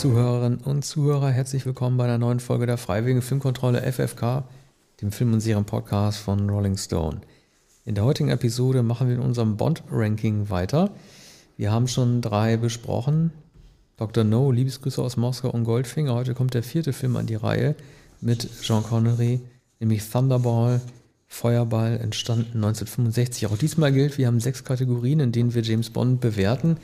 Zuhörerinnen und Zuhörer, herzlich willkommen bei einer neuen Folge der Freiwilligen Filmkontrolle FFK, dem Film- und Serien-Podcast von Rolling Stone. In der heutigen Episode machen wir in unserem Bond-Ranking weiter. Wir haben schon drei besprochen. Dr. No, Liebesgrüße aus Moskau und Goldfinger. Heute kommt der vierte Film an die Reihe mit Jean Connery, nämlich Thunderball, Feuerball, entstanden 1965. Auch diesmal gilt, wir haben sechs Kategorien, in denen wir James Bond bewerten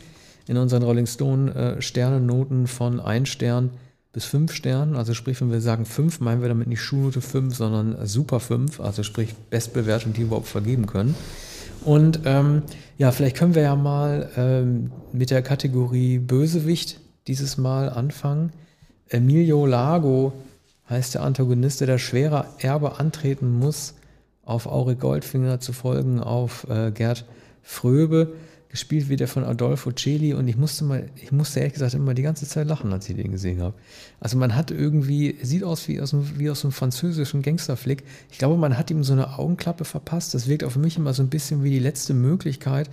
in unseren Rolling Stone äh, Sternennoten von 1 Stern bis 5 Sternen. Also sprich, wenn wir sagen 5, meinen wir damit nicht Schulnote 5, sondern Super 5, also sprich Bestbewertung, die wir überhaupt vergeben können. Und ähm, ja, vielleicht können wir ja mal ähm, mit der Kategorie Bösewicht dieses Mal anfangen. Emilio Lago heißt der Antagonist, der das schwere Erbe antreten muss, auf Auri Goldfinger zu folgen, auf äh, Gerd Fröbe gespielt wird er von Adolfo Celi und ich musste mal, ich musste ehrlich gesagt immer die ganze Zeit lachen, als ich den gesehen habe. Also man hat irgendwie, sieht aus wie aus einem, wie aus einem französischen Gangsterflick. Ich glaube, man hat ihm so eine Augenklappe verpasst. Das wirkt auf mich immer so ein bisschen wie die letzte Möglichkeit,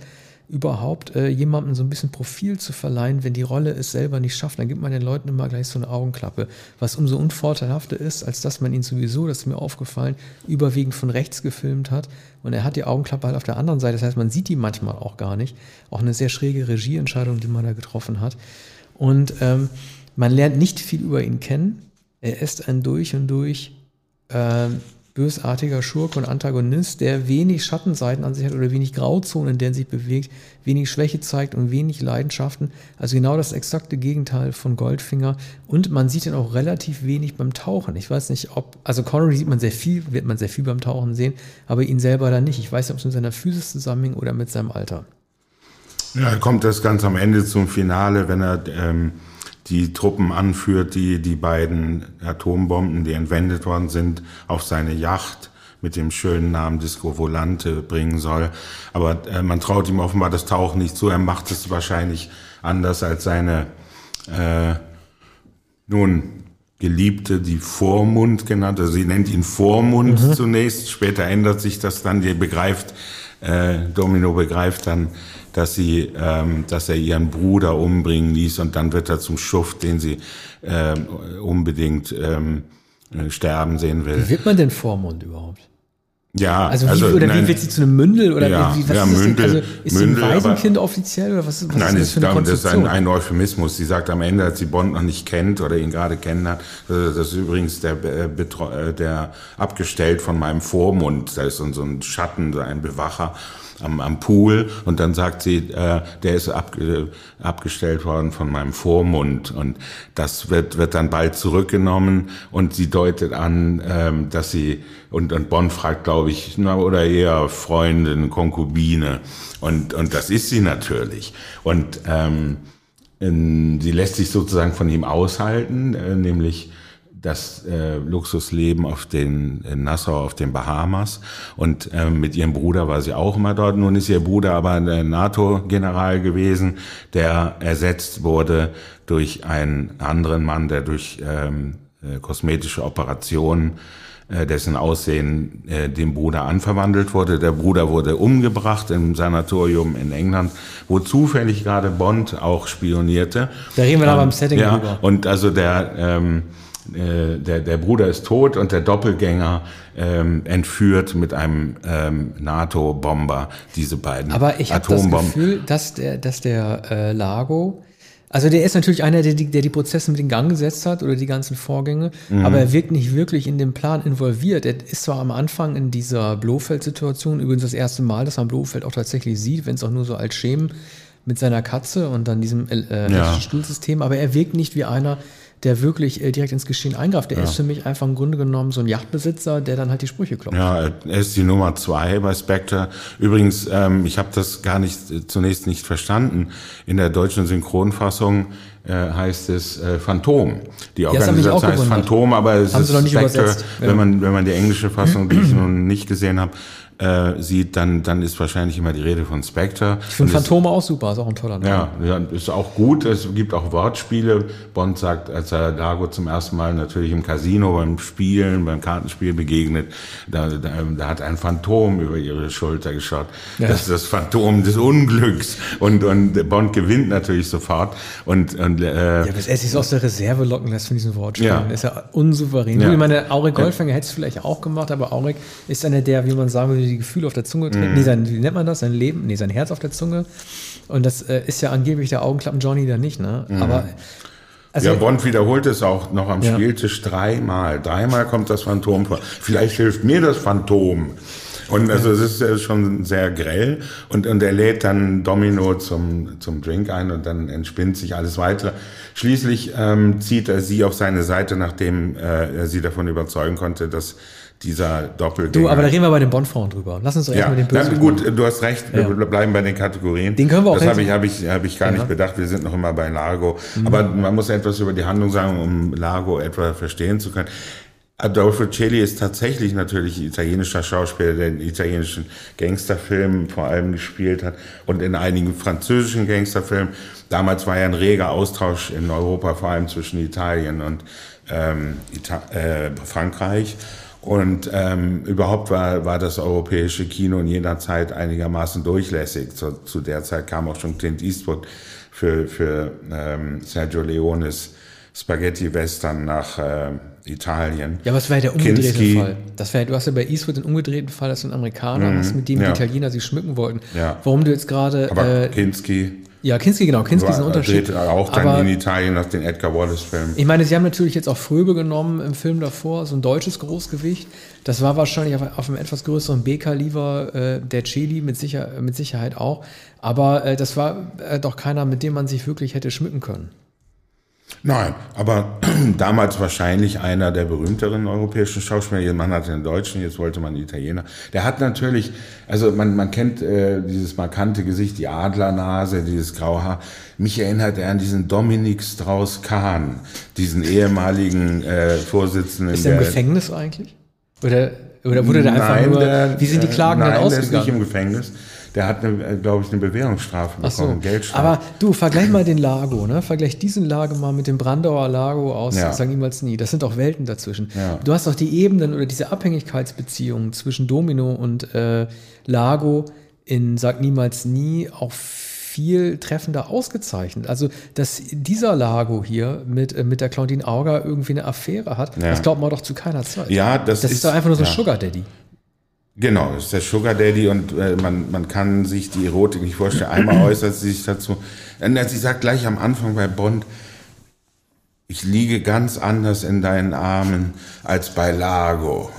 überhaupt äh, jemandem so ein bisschen Profil zu verleihen, wenn die Rolle es selber nicht schafft, dann gibt man den Leuten immer gleich so eine Augenklappe, was umso unvorteilhafter ist, als dass man ihn sowieso, das ist mir aufgefallen, überwiegend von rechts gefilmt hat. Und er hat die Augenklappe halt auf der anderen Seite, das heißt, man sieht die manchmal auch gar nicht, auch eine sehr schräge Regieentscheidung, die man da getroffen hat. Und ähm, man lernt nicht viel über ihn kennen, er ist ein durch und durch ähm, bösartiger Schurke und Antagonist, der wenig Schattenseiten an sich hat oder wenig Grauzonen, in denen sich bewegt, wenig Schwäche zeigt und wenig Leidenschaften. Also genau das exakte Gegenteil von Goldfinger. Und man sieht ihn auch relativ wenig beim Tauchen. Ich weiß nicht, ob, also Connery sieht man sehr viel, wird man sehr viel beim Tauchen sehen, aber ihn selber dann nicht. Ich weiß nicht, ob es mit seiner Physis zusammenhängt oder mit seinem Alter. Ja, kommt das ganz am Ende zum Finale, wenn er ähm, die Truppen anführt, die die beiden Atombomben, die entwendet worden sind, auf seine Yacht mit dem schönen Namen Disco Volante bringen soll. Aber äh, man traut ihm offenbar das Tauchen nicht zu. Er macht es wahrscheinlich anders als seine äh, nun Geliebte, die Vormund genannt. Also sie nennt ihn Vormund mhm. zunächst. Später ändert sich das dann. Die begreift, äh, Domino begreift dann, dass sie, ähm, dass er ihren Bruder umbringen ließ und dann wird er zum Schuft, den sie ähm, unbedingt ähm, sterben sehen will. Wie wird man denn Vormund überhaupt? Ja, also, wie, also oder nein, wie wird sie zu einem Mündel oder ja, wie, was ja, ist Mündel, das? Also ist Mündel, sie ein Waisenkind offiziell oder was, was nein, ist das für eine Nein, das ist ein, ein Euphemismus. Sie sagt am Ende, als sie Bond noch nicht kennt oder ihn gerade kennenlernt, das ist übrigens der, äh, äh, der abgestellt von meinem Vormund, da ist so ein Schatten, ein Bewacher am, am Pool. Und dann sagt sie, äh, der ist ab, äh, abgestellt worden von meinem Vormund und das wird, wird dann bald zurückgenommen. Und sie deutet an, ähm, dass sie, und, und Bonn fragt, glaube ich, na, oder eher Freundin, Konkubine. Und, und das ist sie natürlich. Und ähm, sie lässt sich sozusagen von ihm aushalten, äh, nämlich das äh, Luxusleben auf den in Nassau auf den Bahamas und äh, mit ihrem Bruder war sie auch immer dort. Nun ist ihr Bruder aber ein NATO-General gewesen, der ersetzt wurde durch einen anderen Mann, der durch ähm, äh, kosmetische Operationen äh, dessen Aussehen äh, dem Bruder anverwandelt wurde. Der Bruder wurde umgebracht im Sanatorium in England, wo zufällig gerade Bond auch spionierte. Da reden wir ähm, aber im Setting ja, drüber. Und also der ähm, äh, der, der Bruder ist tot und der Doppelgänger ähm, entführt mit einem ähm, NATO-Bomber diese beiden Aber ich habe das Gefühl, dass der, dass der äh, Lago, also der ist natürlich einer, der die, der die Prozesse mit in Gang gesetzt hat oder die ganzen Vorgänge, mhm. aber er wirkt nicht wirklich in den Plan involviert. Er ist zwar am Anfang in dieser Blofeld-Situation, übrigens das erste Mal, dass man Blofeld auch tatsächlich sieht, wenn es auch nur so als Schemen mit seiner Katze und dann diesem äh, ja. Stuhlsystem, aber er wirkt nicht wie einer, der wirklich äh, direkt ins Geschehen eingreift. Der ja. ist für mich einfach im Grunde genommen so ein Yachtbesitzer, der dann halt die Sprüche klopft. Ja, er ist die Nummer zwei bei Spectre. Übrigens, ähm, ich habe das gar nicht äh, zunächst nicht verstanden. In der deutschen Synchronfassung äh, heißt es äh, Phantom. Die Organisation heißt Phantom, aber es Haben ist Spectre, wenn man, wenn man die englische Fassung, die ich nun nicht gesehen habe, äh, sieht, dann, dann ist wahrscheinlich immer die Rede von Spectre. Ich finde Phantome auch super, ist auch ein toller Name. Ja, ja, ist auch gut. Es gibt auch Wortspiele. Bond sagt, als er Largo zum ersten Mal natürlich im Casino beim Spielen, beim Kartenspiel begegnet, da, da, da hat ein Phantom über ihre Schulter geschaut. Ja. Das ist das Phantom des Unglücks. Und, und Bond gewinnt natürlich sofort. Und, und, äh, ja, bis er sich aus der Reserve locken lässt von diesen Wortspielen. Ja. ist ja unsouverän. Ja. Ich meine, Auric Goldfänger hätte es vielleicht auch gemacht, aber Auric ist einer der, wie man sagen würde, die Gefühle auf der Zunge trägt. Mm. Nee, sein, wie nennt man das? Sein Leben, nee, sein Herz auf der Zunge. Und das äh, ist ja angeblich der Augenklappen Johnny da nicht, ne? Mm. Aber also, ja, Bond wiederholt es auch noch am ja. Spieltisch dreimal. Dreimal kommt das Phantom vor. Vielleicht hilft mir das Phantom. Und also es ist schon sehr grell und, und er lädt dann Domino zum, zum Drink ein und dann entspinnt sich alles weitere. Schließlich ähm, zieht er sie auf seine Seite, nachdem äh, er sie davon überzeugen konnte, dass dieser Doppelgänger. Du, aber da reden wir bei den Bond-Frauen drüber. Lass uns doch ja. erstmal den Bösen Gut, du hast recht, wir bleiben bei den Kategorien. Den können wir auch Das habe ich, hab ich, hab ich gar ja. nicht bedacht, wir sind noch immer bei Largo. Mhm. Aber man muss etwas über die Handlung sagen, um Largo etwa verstehen zu können. Adolfo Celli ist tatsächlich natürlich italienischer Schauspieler, der in italienischen Gangsterfilmen vor allem gespielt hat und in einigen französischen Gangsterfilmen. Damals war ja ein reger Austausch in Europa, vor allem zwischen Italien und ähm, Ita äh, Frankreich. Und ähm, überhaupt war, war das europäische Kino in jener Zeit einigermaßen durchlässig. Zu, zu der Zeit kam auch schon Clint Eastwood für, für ähm, Sergio Leones Spaghetti-Western nach äh, Italien. Ja, aber es wäre ja der umgedrehte Kinski. Fall. Das wär, du hast ja bei Eastwood den umgedrehten Fall, dass du einen Amerikaner mhm, hast, mit dem ja. die Italiener sich schmücken wollten. Ja. Warum du jetzt gerade. Aber äh, Kinski. Ja, Kinski, genau. Kinski ist ein Unterschied. Dreht auch dann aber, in Italien nach den Edgar Wallace-Filmen. Ich meine, sie haben natürlich jetzt auch Fröbe genommen im Film davor, so ein deutsches Großgewicht. Das war wahrscheinlich auf, auf einem etwas größeren B-Kaliber äh, der Chili mit, sicher, mit Sicherheit auch. Aber äh, das war äh, doch keiner, mit dem man sich wirklich hätte schmücken können. Nein, aber damals wahrscheinlich einer der berühmteren europäischen Schauspieler. Man hatte einen Deutschen, jetzt wollte man einen Italiener. Der hat natürlich, also man, man kennt äh, dieses markante Gesicht, die Adlernase, dieses graue Haar. Mich erinnert er an diesen Dominik Strauss-Kahn, diesen ehemaligen äh, Vorsitzenden. Ist er im Gefängnis eigentlich? Oder, oder wurde der einfach nein, nur, der, wie sind die Klagen nein, dann ausgegangen? Der ist nicht im Gefängnis der hat, eine, glaube ich, eine Bewährungsstrafe bekommen, so. Geldstrafe. Aber du, vergleich mal den Lago, ne? Vergleich diesen Lago mal mit dem Brandauer Lago aus ja. St. Niemals nie. Das sind doch Welten dazwischen. Ja. Du hast doch die Ebenen oder diese Abhängigkeitsbeziehungen zwischen Domino und äh, Lago in Sag niemals nie auch viel treffender ausgezeichnet. Also, dass dieser Lago hier mit, äh, mit der Claudine Auger irgendwie eine Affäre hat, ja. das glaubt man doch zu keiner Zeit. Ja, das, das ist, ist doch einfach nur so ein Sugar Daddy. Genau, das ist der Sugar Daddy und äh, man, man kann sich die Erotik nicht vorstellen. Einmal äußert sie sich dazu. Sie sagt gleich am Anfang bei Bond, ich liege ganz anders in deinen Armen als bei Lago.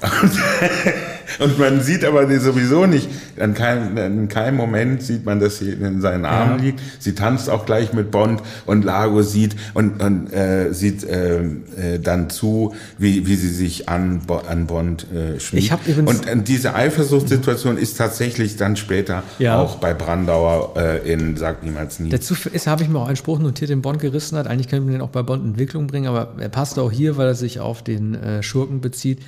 Und man sieht aber sowieso nicht, in keinem, in keinem Moment sieht man, dass sie in seinen Armen ja. liegt. Sie tanzt auch gleich mit Bond und Lago sieht und, und äh, sieht äh, äh, dann zu, wie, wie sie sich an, an Bond äh, schmiegt. Ich hab übrigens und, und diese Eifersuchtssituation ist tatsächlich dann später ja. auch bei Brandauer äh, in Sagt niemals nie. Dazu habe ich mir auch einen Spruch notiert, den Bond gerissen hat. Eigentlich könnte man den auch bei Bond Entwicklung bringen, aber er passt auch hier, weil er sich auf den äh, Schurken bezieht.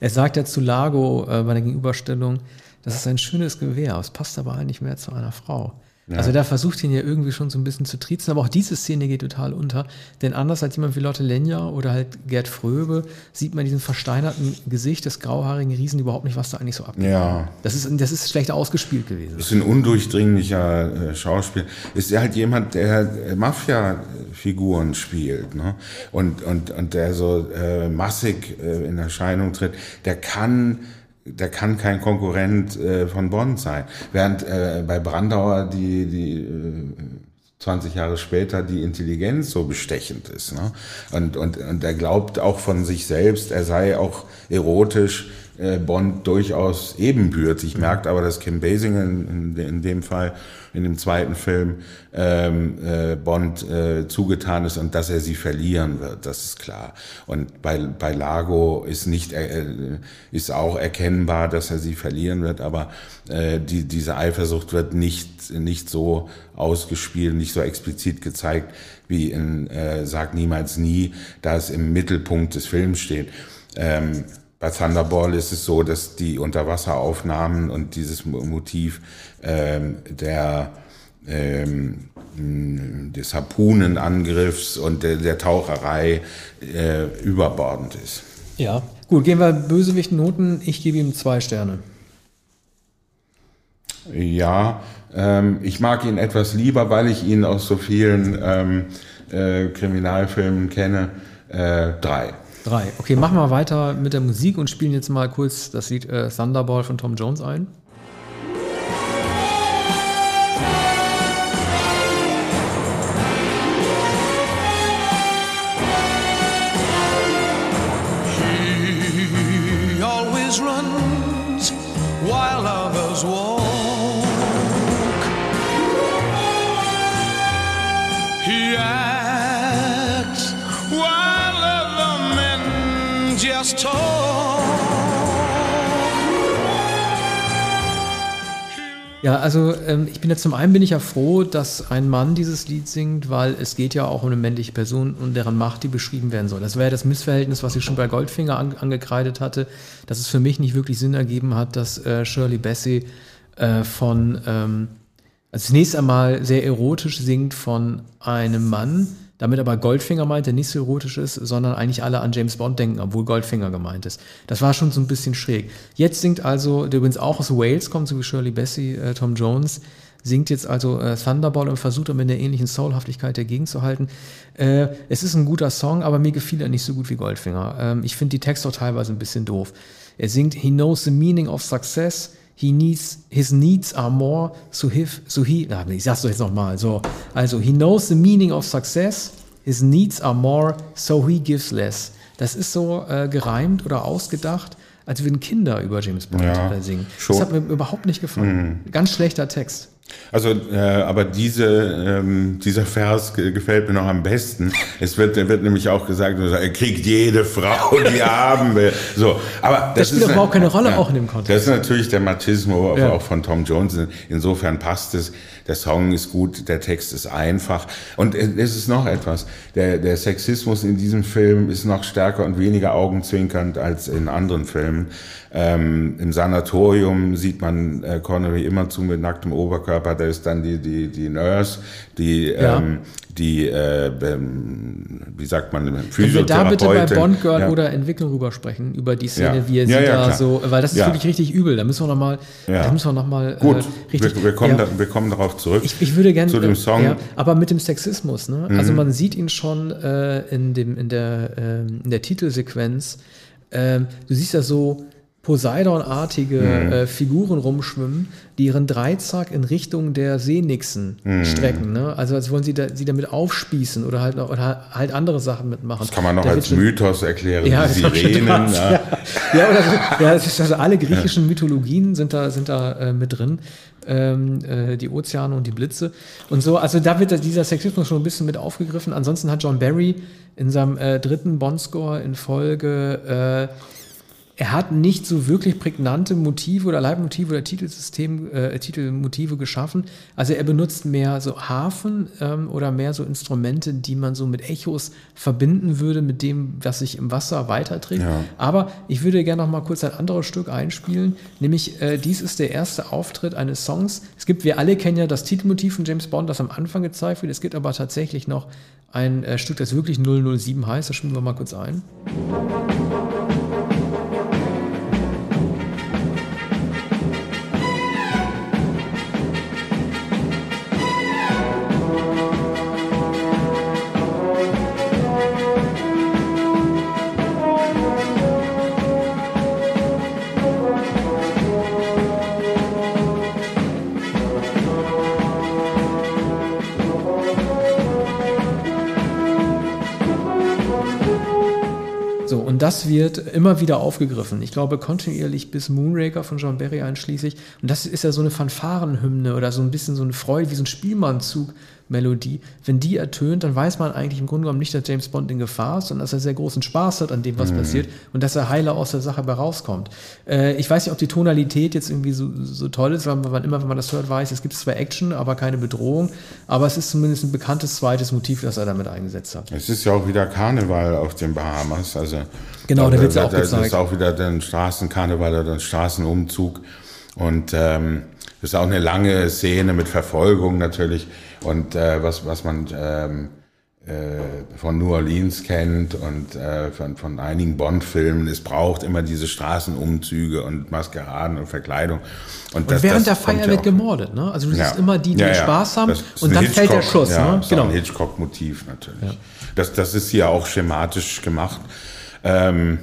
Er sagt ja zu Lago äh, bei der Gegenüberstellung, das ist ein schönes Gewehr, es passt aber eigentlich mehr zu einer Frau. Ja. Also da versucht ihn ja irgendwie schon so ein bisschen zu triezen, aber auch diese Szene geht total unter. Denn anders als jemand wie Lotte Lenja oder halt Gerd Fröbe sieht man diesen versteinerten Gesicht des grauhaarigen Riesen überhaupt nicht, was da eigentlich so abgeht. Ja. Das ist, das ist schlecht ausgespielt gewesen. Das ist ein undurchdringlicher äh, Schauspieler. Ist er halt jemand, der Mafia-Figuren spielt, ne? Und, und, und der so äh, massig äh, in Erscheinung tritt. Der kann der kann kein Konkurrent äh, von Bonn sein. Während äh, bei Brandauer die, die äh, 20 Jahre später die Intelligenz so bestechend ist. Ne? Und, und, und er glaubt auch von sich selbst, er sei auch erotisch Bond durchaus ebenbürtig. Merkt aber, dass Kim Basinger in, in, dem Fall in dem zweiten Film ähm, äh, Bond äh, zugetan ist und dass er sie verlieren wird, das ist klar. Und bei, bei Lago ist nicht äh, ist auch erkennbar, dass er sie verlieren wird, aber äh, die, diese Eifersucht wird nicht nicht so ausgespielt, nicht so explizit gezeigt wie in äh, Sag niemals nie, da es im Mittelpunkt des Films steht. Ähm, bei Thunderball ist es so, dass die Unterwasseraufnahmen und dieses Motiv ähm, der ähm, des Harpunenangriffs und der, der Taucherei äh, überbordend ist. Ja, gut, gehen wir Bösewicht-Noten. Ich gebe ihm zwei Sterne. Ja, ähm, ich mag ihn etwas lieber, weil ich ihn aus so vielen ähm, äh, Kriminalfilmen kenne. Äh, drei. Drei. Okay, machen wir weiter mit der Musik und spielen jetzt mal kurz das Lied äh, Thunderball von Tom Jones ein. Ja, also ähm, ich bin ja zum einen bin ich ja froh, dass ein Mann dieses Lied singt, weil es geht ja auch um eine männliche Person und deren Macht, die beschrieben werden soll. Das wäre ja das Missverhältnis, was ich schon bei Goldfinger an, angekreidet hatte, dass es für mich nicht wirklich Sinn ergeben hat, dass äh, Shirley Bassey äh, von ähm, also zunächst einmal sehr erotisch singt von einem Mann, damit aber Goldfinger meint, der nicht so erotisch ist, sondern eigentlich alle an James Bond denken, obwohl Goldfinger gemeint ist. Das war schon so ein bisschen schräg. Jetzt singt also, der übrigens auch aus Wales kommt, so wie Shirley Bassey, äh, Tom Jones, singt jetzt also äh, Thunderball und versucht damit in der ähnlichen Soulhaftigkeit dagegen zu halten. Äh, es ist ein guter Song, aber mir gefiel er nicht so gut wie Goldfinger. Ähm, ich finde die Texte auch teilweise ein bisschen doof. Er singt, he knows the meaning of success, he needs, his needs are more, so, hif, so he, na, ich sag's doch jetzt nochmal, so, also, he knows the meaning of success, his needs are more, so he gives less. Das ist so äh, gereimt oder ausgedacht, als würden Kinder über James Bond Ja, singen. schon. Das hat mir überhaupt nicht gefallen. Ganz schlechter Text. Also, äh, aber diese, ähm, dieser Vers ge- gefällt mir noch am besten. Es wird, wird nämlich auch gesagt, er kriegt jede Frau, die er haben will. So, aber das, spielt ist überhaupt keine Rolle, auch in dem Kontext. Das ist natürlich der Machismo Ja. auch von Tom Jones. Insofern passt es. Der Song ist gut, der Text ist einfach. Und es ist noch etwas. Der, der Sexismus in diesem Film ist noch stärker und weniger augenzwinkernd als in anderen Filmen. Ähm, Im Sanatorium sieht man äh, Connery immer zu mit nacktem Oberkörper. Da ist dann die, die, die Nurse, die, Ja. ähm, die äh, ähm, wie sagt man, Können wir da bitte bei Bond Girl Ja. oder Entwicklung rüber sprechen, über die Szene, Ja. wie er sie ja, da so, weil das ist wirklich richtig übel. Da müssen wir nochmal, Ja. da müssen wir noch mal, Gut, äh, richtig. wir, wir, kommen da, wir kommen darauf zurück. Ich, ich würde gerne zu dem Song. Ja, aber mit dem Sexismus, ne? Mhm. Also man sieht ihn schon äh, in dem in der ähm, in der Titelsequenz. Ähm, du siehst ja so Poseidon-artige Mhm. äh, Figuren rumschwimmen, die ihren Dreizack in Richtung der Seenixen Mhm. strecken. Ne? Also als wollen sie da, sie damit aufspießen oder halt noch, oder halt andere Sachen mitmachen. Das kann man noch Da als Mythos erklären. ja, die das Sirenen. gedacht, ja. ja. Ja, oder, ja, ist also alle griechischen Mythologien sind da, sind da äh, mit drin. Ähm, äh, die Ozeane und die Blitze und so. Also da wird dieser Sexismus schon ein bisschen mit aufgegriffen. Ansonsten hat John Barry in seinem äh, dritten Bond-Score in Folge äh, er hat nicht so wirklich prägnante Motive oder Leitmotive oder Titelsystem, äh, Titelmotive geschaffen. Also er benutzt mehr so Hafen ähm, oder mehr so Instrumente, die man so mit Echos verbinden würde mit dem, was sich im Wasser weiterträgt. Ja. Aber ich würde gerne noch mal kurz ein anderes Stück einspielen, nämlich äh, dies ist der erste Auftritt eines Songs. Es gibt, wir alle kennen ja das Titelmotiv von James Bond, das am Anfang gezeigt wird. Es gibt aber tatsächlich noch ein äh, Stück, das wirklich 007 heißt. Das spielen wir mal kurz ein. So, das wird immer wieder aufgegriffen. Ich glaube, kontinuierlich bis Moonraker von John Barry einschließlich. Und das ist ja so eine Fanfarenhymne oder so ein bisschen so eine Freude, wie so ein Spielmannzug Melodie, wenn die ertönt, dann weiß man eigentlich im Grunde genommen nicht, dass James Bond in Gefahr ist, sondern dass er sehr großen Spaß hat an dem, was passiert und dass er heiler aus der Sache bei rauskommt. Äh, ich weiß nicht, ob die Tonalität jetzt irgendwie so, so toll ist, weil man immer, wenn man das hört, weiß, es gibt zwar Action, aber keine Bedrohung, aber es ist zumindest ein bekanntes zweites Motiv, das er damit eingesetzt hat. Es ist ja auch wieder Karneval auf den Bahamas. Also Genau, da wird's ja auch Das gezeigt. ist auch wieder der Straßenkarneval oder der Straßenumzug. Und ähm, das ist auch eine lange Szene mit Verfolgung natürlich. Und äh, was, was man ähm, äh, von New Orleans kennt und äh, von, von einigen Bond-Filmen, es braucht immer diese Straßenumzüge und Maskeraden und Verkleidung. Und, Und während der kommt Feier ja wird gemordet, ne? Also du ja. siehst immer die, die Ja, ja. Spaß haben Das ist und dann fällt der Hitchcock- Schuss, ja, ne? Ist genau. Genau. ein Hitchcock-Motiv natürlich. Das, das ist hier auch schematisch gemacht. Ähm,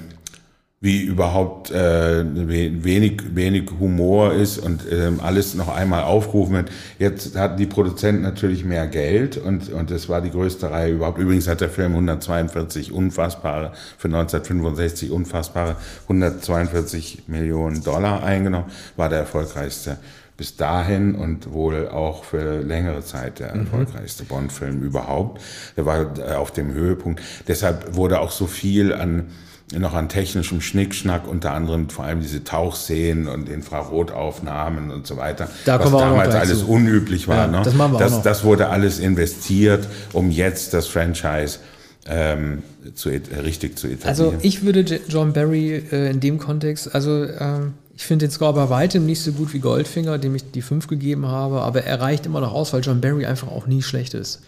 wie überhaupt äh, we- wenig, wenig Humor ist und ähm, alles noch einmal aufgerufen wird. Jetzt hatten die Produzenten natürlich mehr Geld und, und das war die größte Reihe überhaupt. Übrigens hat der Film 142 unfassbare, für 1965 unfassbare 142 Millionen Dollar eingenommen, war der erfolgreichste bis dahin und wohl auch für längere Zeit der erfolgreichste Bond-Film überhaupt. Der war auf dem Höhepunkt. Deshalb wurde auch so viel an noch an technischem Schnickschnack, unter anderem vor allem diese Tauchszenen und Infrarotaufnahmen und so weiter, Da was kommen wir auch noch damals alles zu. unüblich war. Ja, ne? das machen wir auch das, noch. das wurde alles investiert, um jetzt das Franchise ähm, zu, richtig zu etablieren. Also ich würde John Barry äh, in dem Kontext, also ähm, ich finde den Score bei weitem nicht so gut wie Goldfinger, dem ich die 5 gegeben habe, aber er reicht immer noch aus, weil John Barry einfach auch nie schlecht ist.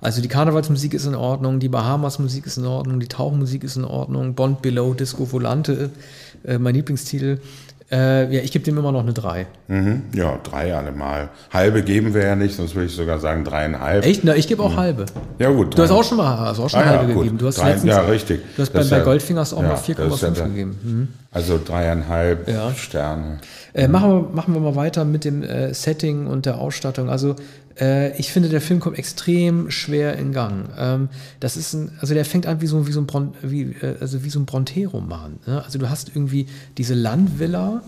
Also die Karnevalsmusik ist in Ordnung, die Bahamas-Musik ist in Ordnung, die Tauchmusik ist in Ordnung, Bond Below, Disco Volante, äh, mein Lieblingstitel. Äh, ja, ich gebe dem immer noch eine 3. mhm. Ja, drei allemal. Halbe geben wir ja nicht, sonst würde ich sogar sagen dreieinhalb. Echt? Na, ich gebe auch halbe. Ja gut. Du hast auch schon mal, hast auch schon Ah, ja, halbe gut. gegeben. Du hast Drei- letztens, ja, richtig. Du hast bei, bei ja- Goldfingers auch ja, mal das ist ja 4,5 der- gegeben. Mhm. Also dreieinhalb Ja. Sterne. Äh, machen, wir, machen wir mal weiter mit dem äh, Setting und der Ausstattung. Also äh, ich finde, der Film kommt extrem schwer in Gang. Ähm, das ist ein, also der fängt an wie so, wie so ein, Bron, wie, äh, also wie so ein Bronte-Roman. Ne? Also du hast irgendwie diese Landvilla,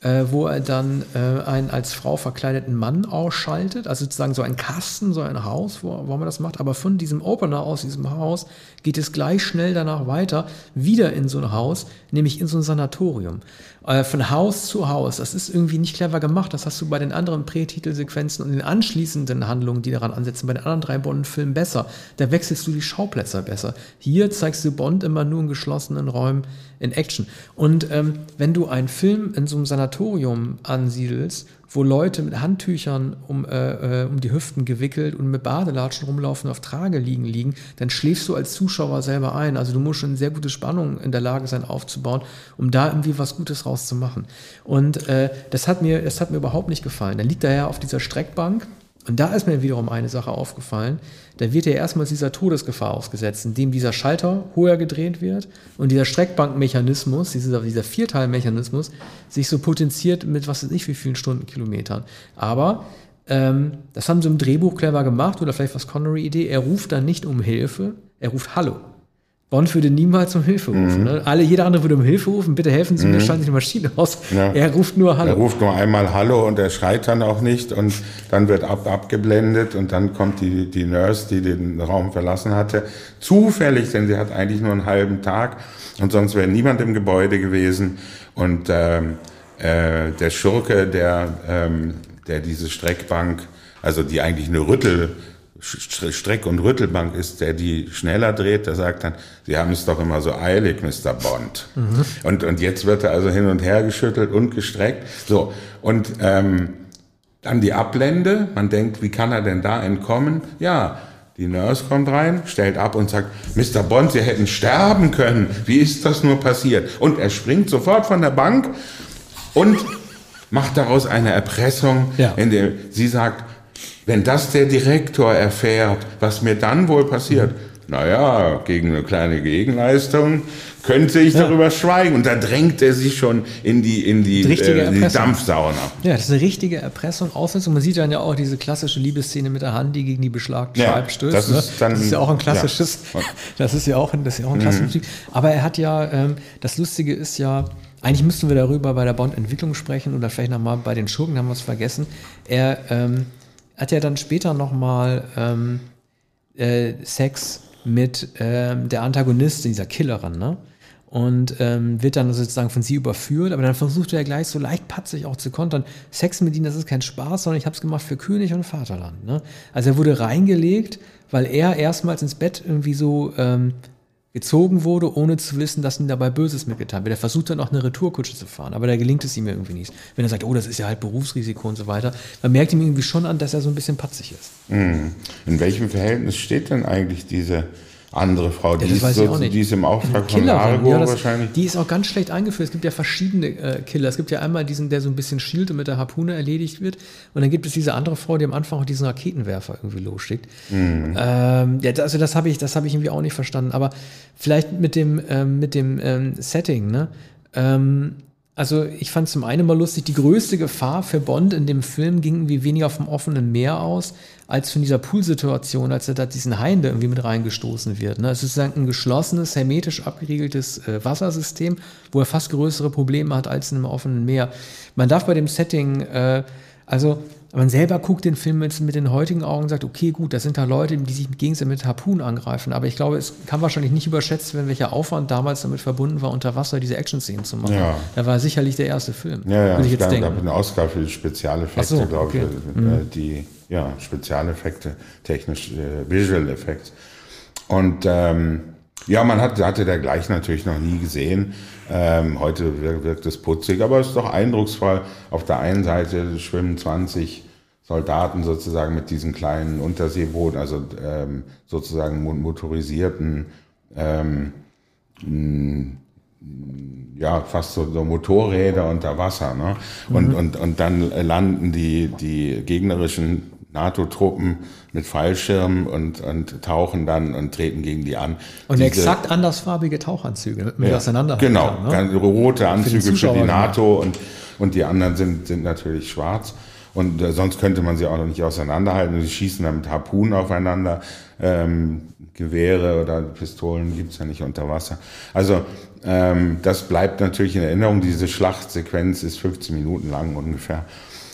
äh, wo er dann äh, einen als Frau verkleideten Mann ausschaltet, also sozusagen so ein Kasten, so ein Haus, wo, wo man das macht. Aber von diesem Opener aus diesem Haus geht es gleich schnell danach weiter, wieder in so ein Haus, nämlich in so ein Sanatorium. Äh, von Haus zu Haus. Das ist irgendwie nicht clever gemacht. Das hast du bei den anderen Prätitelsequenzen und den anschließenden Handlungen, die daran ansetzen, bei den anderen drei Bond-Filmen besser. Da wechselst du die Schauplätze besser. Hier zeigst du Bond immer nur in geschlossenen Räumen in Action. Und ähm, wenn du einen Film in so einem Sanatorium ansiedelst, wo Leute mit Handtüchern um, äh, äh, um die Hüften gewickelt und mit Badelatschen rumlaufen, auf Trage liegen liegen, dann schläfst du als Zuschauer selber ein. Also du musst schon sehr gute Spannung in der Lage sein aufzubauen, um da irgendwie was Gutes rauszumachen. Und äh, das hat mir, das hat mir überhaupt nicht gefallen. Dann liegt er ja auf dieser Streckbank und da ist mir wiederum eine Sache aufgefallen. Da wird ja erstmals dieser Todesgefahr ausgesetzt, indem dieser Schalter höher gedreht wird und dieser Streckbankmechanismus, dieser, dieser Vierteilmechanismus, sich so potenziert mit was weiß ich wie vielen Stundenkilometern. Aber ähm, das haben sie im Drehbuch clever gemacht oder vielleicht was Connery-Idee. Er ruft dann nicht um Hilfe, er ruft Hallo. Bond würde niemals um Hilfe rufen. Ne? Alle, jeder andere würde um Hilfe rufen, bitte helfen Sie mir, schalten Sie die Maschine aus. Ja. Er ruft nur Hallo. Er ruft nur einmal Hallo und er schreit dann auch nicht und dann wird ab, abgeblendet und dann kommt die, die Nurse, die den Raum verlassen hatte, zufällig, denn sie hat eigentlich nur einen halben Tag und sonst wäre niemand im Gebäude gewesen und ähm, äh, der Schurke, der, ähm, der diese Streckbank, also die eigentlich eine Rüttel St- Streck- und Rüttelbank ist, der die schneller dreht, der sagt dann, Sie haben es doch immer so eilig, Mr. Bond. Und, und jetzt wird er also hin und her geschüttelt und gestreckt. So, und ähm, dann die Ablende, man denkt, wie kann er denn da entkommen? Ja, die Nurse kommt rein, stellt ab und sagt, Mr. Bond, Sie hätten sterben können. Wie ist das nur passiert? Und er springt sofort von der Bank und macht daraus eine Erpressung, Ja. in der sie sagt, wenn das der Direktor erfährt, was mir dann wohl passiert, naja, gegen eine kleine Gegenleistung könnte ich darüber schweigen. Und da drängt er sich schon in die, in die, richtige äh, die. Dampfsauna. Ja, das ist eine richtige Erpressung, Aussetzung. Man sieht dann ja auch diese klassische Liebesszene mit der Hand, die gegen die beschlagte Ja, Scheibe stößt. das ne? ist dann- das ist ja auch ein klassisches, ja. Mhm. das ist ja auch ein, das ist ja auch ein klassisches Motiv. Aber er hat ja, ähm, das Lustige ist ja, eigentlich müssten wir darüber bei der Bond-Entwicklung sprechen oder vielleicht nochmal bei den Schurken haben wir es vergessen. Er, ähm, hat ja dann später nochmal ähm, äh, Sex mit ähm, der Antagonistin, dieser Killerin, ne? Und ähm, wird dann sozusagen von sie überführt, aber dann versucht er gleich so leicht patzig auch zu kontern. Sex mit ihm, das ist kein Spaß, sondern ich habe es gemacht für König und Vaterland. Ne? Also er wurde reingelegt, weil er erstmals ins Bett irgendwie so ähm, gezogen wurde, ohne zu wissen, dass ihm dabei Böses mitgetan wird. Er versucht dann auch eine Retourkutsche zu fahren, aber da gelingt es ihm irgendwie nicht. Wenn er sagt, oh, das ist ja halt Berufsrisiko und so weiter, man merkt ihm irgendwie schon an, dass er so ein bisschen patzig ist. In welchem Verhältnis steht denn eigentlich diese andere Frau? Die, Ja, ist, so, die ist im Auftrag von Largo ja, das, wahrscheinlich. Die ist auch ganz schlecht eingeführt. Es gibt ja verschiedene äh, Killer. Es gibt ja einmal diesen, der so ein bisschen schielt und mit der Harpune erledigt wird. Und dann gibt es diese andere Frau, die am Anfang auch diesen Raketenwerfer irgendwie losschickt. Mhm. Ähm, ja, also das habe ich, das habe ich irgendwie auch nicht verstanden. Aber vielleicht mit dem, ähm, mit dem ähm, Setting, ne? Ähm, also ich fand zum einen mal lustig, die größte Gefahr für Bond in dem Film ging irgendwie weniger vom offenen Meer aus, als von dieser Poolsituation, als er da diesen Hain da irgendwie mit reingestoßen wird. Ne? Es ist ein geschlossenes, hermetisch abgeriegeltes äh, Wassersystem, wo er fast größere Probleme hat als in einem offenen Meer. Man darf bei dem Setting, äh, also man selber guckt den Film jetzt mit den heutigen Augen und sagt, okay, gut, das sind da Leute, die sich gegenseitig mit Harpunen angreifen. Aber ich glaube, es kann wahrscheinlich nicht überschätzt werden, welcher Aufwand damals damit verbunden war, unter Wasser diese Action-Szenen zu machen. Ja. Da war sicherlich der erste Film. Ja, ja, ich jetzt denken. gab einen Oscar für die Spezialeffekte, so, glaube okay. ich. äh, Die ja, Spezialeffekte, technisch, äh, Visual Effects. Und ähm, ja, man hat, hatte dergleichen natürlich noch nie gesehen. Ähm, heute wirkt, wirkt es putzig, aber es ist doch eindrucksvoll. Auf der einen Seite schwimmen 20 Soldaten sozusagen mit diesen kleinen Unterseebooten, also ähm, sozusagen mo- motorisierten ähm, ja, fast so, so Motorräder unter Wasser. Ne? Und, und, und dann landen die, die gegnerischen NATO-Truppen mit Fallschirmen und, und tauchen dann und treten gegen die an. Und Diese- exakt andersfarbige Tauchanzüge mit, ja, auseinanderhalten. Genau, ne? rote Anzüge für, Zuschauer die gemacht. NATO und, und die anderen sind, sind natürlich schwarz. Und äh, sonst könnte man sie auch noch nicht auseinanderhalten. Die schießen dann mit Harpunen aufeinander. Ähm, Gewehre oder Pistolen gibt's ja nicht unter Wasser. Also ähm, das bleibt natürlich in Erinnerung. Diese Schlachtsequenz ist 15 Minuten lang ungefähr.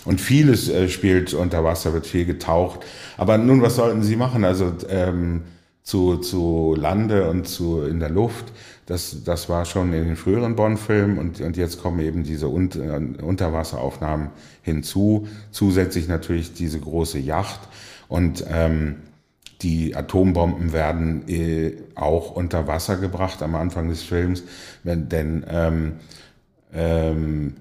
Und vieles äh, spielt unter Wasser, wird viel getaucht. Aber nun, was sollten sie machen? Also ähm, zu, zu Lande und zu in der Luft. Das, das war schon in den früheren Bond-Filmen und, und jetzt kommen eben diese Un äh, Unterwasseraufnahmen hinzu. Zusätzlich natürlich diese große Yacht und ähm, die Atombomben werden äh, auch unter Wasser gebracht am Anfang des Films, denn ähm, ähm,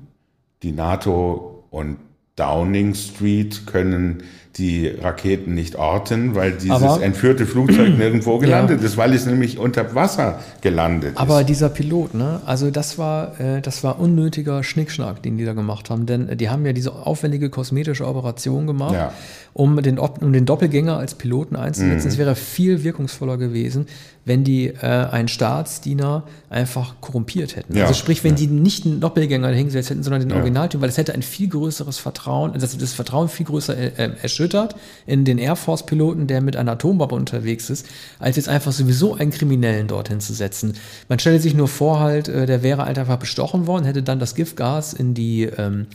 die NATO und Downing Street können die Raketen nicht orten, weil dieses Aber- entführte Flugzeug nirgendwo gelandet ist, weil es nämlich unter Wasser gelandet Aber ist. dieser Pilot, ne, also das war, äh, das war unnötiger Schnickschnack, den die da gemacht haben, denn äh, die haben ja diese aufwendige kosmetische Operation gemacht, Ja. um, den, um den Doppelgänger als Piloten einzusetzen. Es wäre viel wirkungsvoller gewesen, wenn die äh, einen Staatsdiener einfach korrumpiert hätten. Ja, Also sprich, wenn ja. die nicht einen Doppelgänger hingesetzt hätten, sondern den Ja. Originaltyp, weil es hätte ein viel größeres Vertrauen, das, das Vertrauen viel größer äh, äh, erschüttert in den Air Force-Piloten, der mit einer Atombombe unterwegs ist, als jetzt einfach sowieso einen Kriminellen dorthin zu setzen. Man stelle sich nur vor, halt, äh, der wäre halt einfach bestochen worden, hätte dann das Giftgas in die ähm,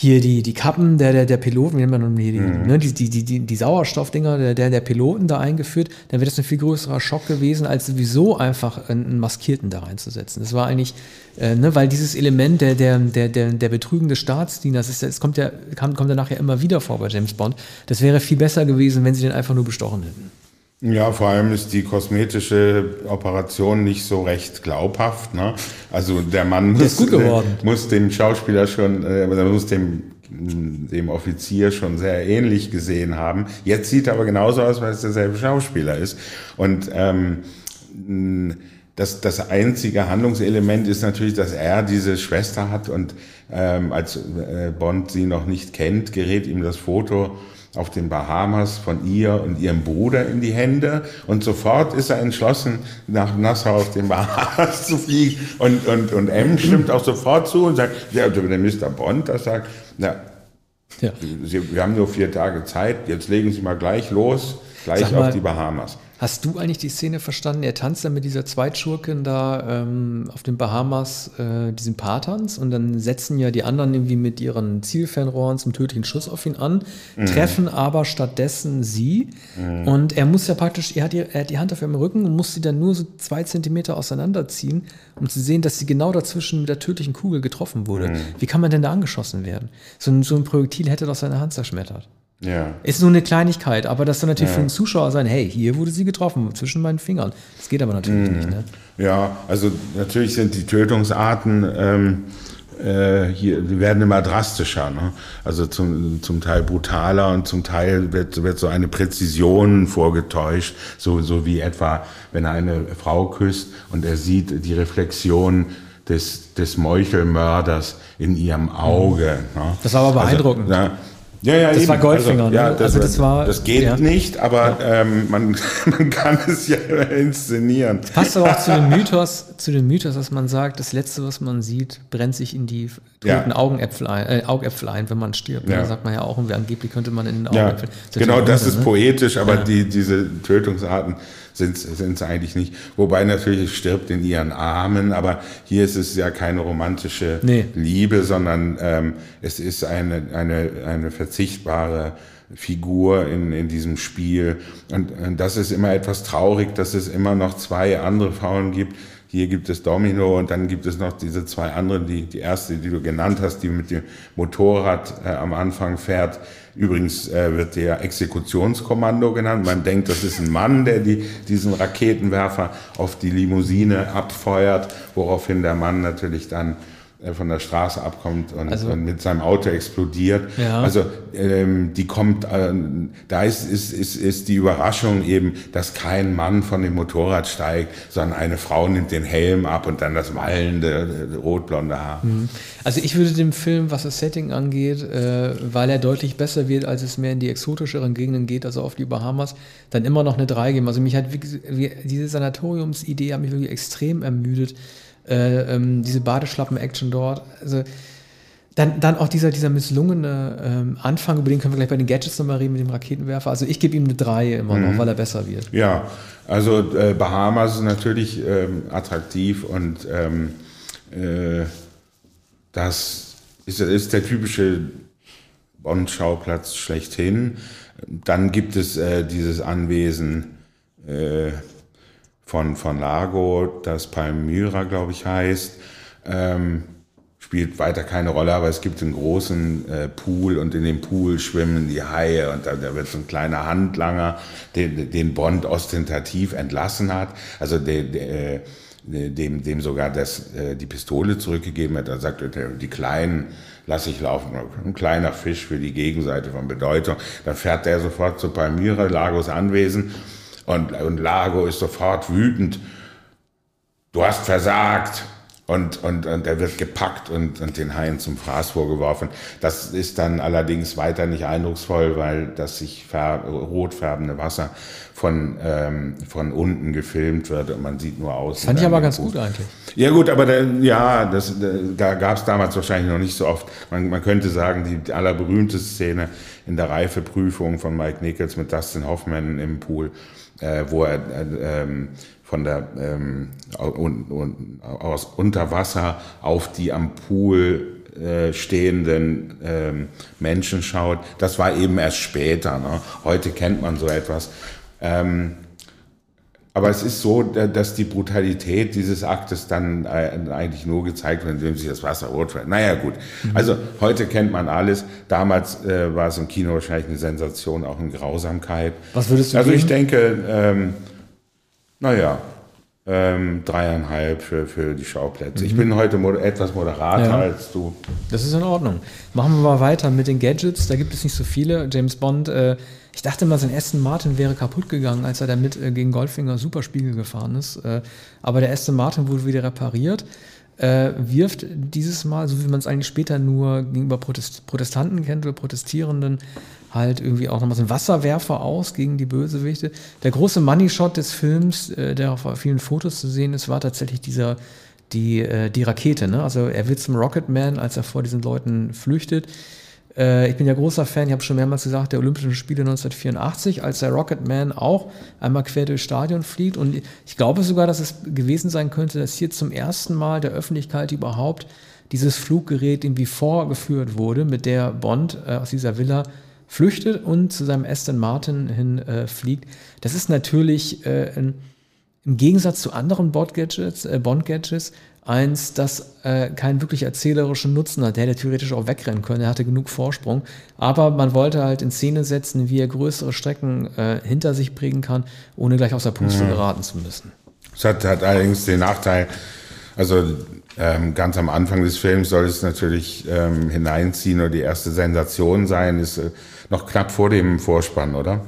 hier die, die Kappen der, der, der Piloten, wie nennt man die, die, Mhm. ne, die, die, die, die, Sauerstoffdinger der, der, der Piloten da eingeführt, dann wäre das ein viel größerer Schock gewesen, als sowieso einfach einen, Maskierten da reinzusetzen. Das war eigentlich, äh, ne, weil dieses Element der, der, der, der, der Betrügen des Staatsdieners, ist, das kommt ja, kam, kommt ja nachher immer wieder vor bei James Bond. Das wäre viel besser gewesen, wenn sie den einfach nur bestochen hätten. Ja, vor allem ist die kosmetische Operation nicht so recht glaubhaft. Ne? Also der Mann muss, äh, muss dem Schauspieler schon, äh, muss dem, dem Offizier schon sehr ähnlich gesehen haben. Jetzt sieht er aber genauso aus, weil es derselbe Schauspieler ist. Und ähm, das, das einzige Handlungselement ist natürlich, dass er diese Schwester hat und ähm, als äh, Bond sie noch nicht kennt, gerät ihm das Foto auf den Bahamas von ihr und ihrem Bruder in die Hände und sofort ist er entschlossen, nach Nassau auf den Bahamas zu fliegen und, und, und M stimmt auch sofort zu und sagt, ja, also der Mr. Bond, das sagt, na, Ja. Sie, wir haben nur vier Tage Zeit, jetzt legen Sie mal gleich los, gleich mal- auf die Bahamas. Hast du eigentlich die Szene verstanden? Er tanzt dann mit dieser Zweitschurkin da ähm, auf den Bahamas, äh, diesen Paartanz, und dann setzen ja die anderen irgendwie mit ihren Zielfernrohren zum tödlichen Schuss auf ihn an, mhm. treffen aber stattdessen sie. Mhm. Und er muss ja praktisch, er hat, die, er hat die Hand auf ihrem Rücken und muss sie dann nur so zwei Zentimeter auseinanderziehen, um zu sehen, dass sie genau dazwischen mit der tödlichen Kugel getroffen wurde. Mhm. Wie kann man denn da angeschossen werden? So ein, so ein Projektil hätte doch seine Hand zerschmettert. Ja. Ist nur eine Kleinigkeit, aber das soll natürlich ja. für den Zuschauer sein, hey, hier wurde sie getroffen, zwischen meinen Fingern. Das geht aber natürlich mhm. nicht. Ne? Ja, also natürlich sind die Tötungsarten ähm, äh, hier, die werden immer drastischer. Ne? Also zum, zum Teil brutaler und zum Teil wird, wird so eine Präzision vorgetäuscht, so, so wie etwa, wenn er eine Frau küsst und er sieht die Reflexion des, des Meuchelmörders in ihrem Auge. Mhm. Ne? Das war aber also, beeindruckend. Also, ja, ja, das eben. war Goldfinger. Also, ja, ne? das, also das war, das geht ja. nicht, aber ja. ähm, man, man kann es ja inszenieren. Das passt aber auch zu dem Mythos, zu dem Mythos, dass man sagt, das Letzte, was man sieht, brennt sich in die toten Augenäpfel ein, äh, Augäpfel ein, wenn man stirbt. Ja. Da sagt man ja auch, irgendwie angeblich könnte man in den Augäpfeln. Ja, genau, das ist ne? poetisch, aber die, diese Tötungsarten sind es eigentlich nicht. Wobei natürlich stirbt in ihren Armen, aber hier ist es ja keine romantische nee. Liebe, sondern ähm, es ist eine, eine, eine verzichtbare Figur in, in diesem Spiel. Und, und das ist immer etwas traurig, dass es immer noch zwei andere Frauen gibt, hier gibt es Domino und dann gibt es noch diese zwei anderen, die, die erste, die du genannt hast, die mit dem Motorrad äh, am Anfang fährt. Übrigens äh, wird der Exekutionskommando genannt. Man denkt, das ist ein Mann, der die, diesen Raketenwerfer auf die Limousine abfeuert, woraufhin der Mann natürlich dann von der Straße abkommt und, also, und, mit seinem Auto explodiert. Ja. Also ähm, die kommt, äh, da ist, ist, ist, ist die Überraschung eben, dass kein Mann von dem Motorrad steigt, sondern eine Frau nimmt den Helm ab und dann das wallende rotblonde Haar. Mhm. Also ich würde dem Film, was das Setting angeht, äh, weil er deutlich besser wird, als es mehr in die exotischeren Gegenden geht, also auf die Bahamas, dann immer noch eine 3 geben. Also mich hat wie, wie, diese Sanatoriumsidee hat mich wirklich extrem ermüdet äh, ähm, diese Badeschlappen-Action dort. Also, dann, dann auch dieser, dieser misslungene ähm, Anfang, über den können wir gleich bei den Gadgets nochmal reden mit dem Raketenwerfer. Also ich gebe ihm eine 3 immer noch, mhm. weil er besser wird. Ja, also äh, Bahamas ist natürlich ähm, attraktiv und ähm, äh, das ist, ist, der typische Bond-Schauplatz schlechthin. Dann gibt es äh, dieses Anwesen äh, von, von Lago, das Palmyra, glaube ich, heißt. Ähm, spielt weiter keine Rolle, aber es gibt einen großen äh, Pool und in dem Pool schwimmen die Haie und da, da wird so ein kleiner Handlanger, den, den Bond ostentativ entlassen hat, also de, de, äh, dem, dem sogar das, äh, die Pistole zurückgegeben hat. Da sagt er, die Kleinen lasse ich laufen. Ein kleiner Fisch für die Gegenseite von Bedeutung. Dann fährt der sofort zu Palmyra, Lagos Anwesen und, und Lago ist sofort wütend. Du hast versagt. Und, und, und er wird gepackt und, und den Haien zum Fraß vorgeworfen. Das ist dann allerdings weiter nicht eindrucksvoll, weil das sich rot färbende Wasser von, ähm, von unten gefilmt wird und man sieht nur aus. Fand ich aber ganz gut eigentlich. Ja gut, aber da, ja, das, da gab es damals wahrscheinlich noch nicht so oft. Man, man könnte sagen, die allerberühmteste Szene in der Reifeprüfung von Mike Nichols mit Dustin Hoffman im Pool äh, wo er äh, ähm, von der ähm, un, un, aus unter Wasser auf die am Pool äh, stehenden ähm, Menschen schaut. Das war eben erst später. Ne? Heute kennt man so etwas. Ähm, aber es ist so, dass die Brutalität dieses Aktes dann äh, eigentlich nur gezeigt wird, indem sich das Wasser rot wird. Naja, gut. Mhm. Also heute kennt man alles. Damals äh, war es im Kino wahrscheinlich eine Sensation, auch eine Grausamkeit. Was würdest du Also geben? ich denke, ähm, naja, ähm, dreieinhalb für, für die Schauplätze. Mhm. Ich bin heute moder etwas moderater ja. als du. Das ist in Ordnung. Machen wir mal weiter mit den Gadgets. Da gibt es nicht so viele. James Bond äh, ich dachte mal, sein Aston Martin wäre kaputt gegangen, als er damit äh, gegen Goldfinger Superspiegel gefahren ist. Äh, aber der Aston Martin wurde wieder repariert. Äh, wirft dieses Mal, so wie man es eigentlich später nur gegenüber Protest Protestanten kennt oder Protestierenden, halt irgendwie auch nochmal so einen Wasserwerfer aus gegen die Bösewichte. Der große Money-Shot des Films, äh, der auf vielen Fotos zu sehen ist, war tatsächlich dieser, die, äh, die Rakete. Ne? Also er wird zum Rocketman, als er vor diesen Leuten flüchtet Äh, ich bin ja großer Fan, ich habe schon mehrmals gesagt, der Olympischen Spiele 1984, als der Rocketman auch einmal quer durchs Stadion fliegt. Und ich glaube sogar, dass es gewesen sein könnte, dass hier zum ersten Mal der Öffentlichkeit überhaupt dieses Fluggerät irgendwie vorgeführt wurde, mit der Bond äh, aus dieser Villa flüchtet und zu seinem Aston Martin hin äh, fliegt. Das ist natürlich äh, ein, im Gegensatz zu anderen Bond-Gadgets, äh, Bond-Gadgets eins, das äh, keinen wirklich erzählerischen Nutzen hat. Der hätte theoretisch auch wegrennen können, er hatte genug Vorsprung. Aber man wollte halt in Szene setzen, wie er größere Strecken äh, hinter sich bringen kann, ohne gleich aus der Puste mhm. geraten zu müssen. Es hat, hat allerdings den Nachteil, also ähm, ganz am Anfang des Films soll es natürlich ähm, hineinziehen oder die erste Sensation sein, ist äh, noch knapp vor dem Vorspann, oder?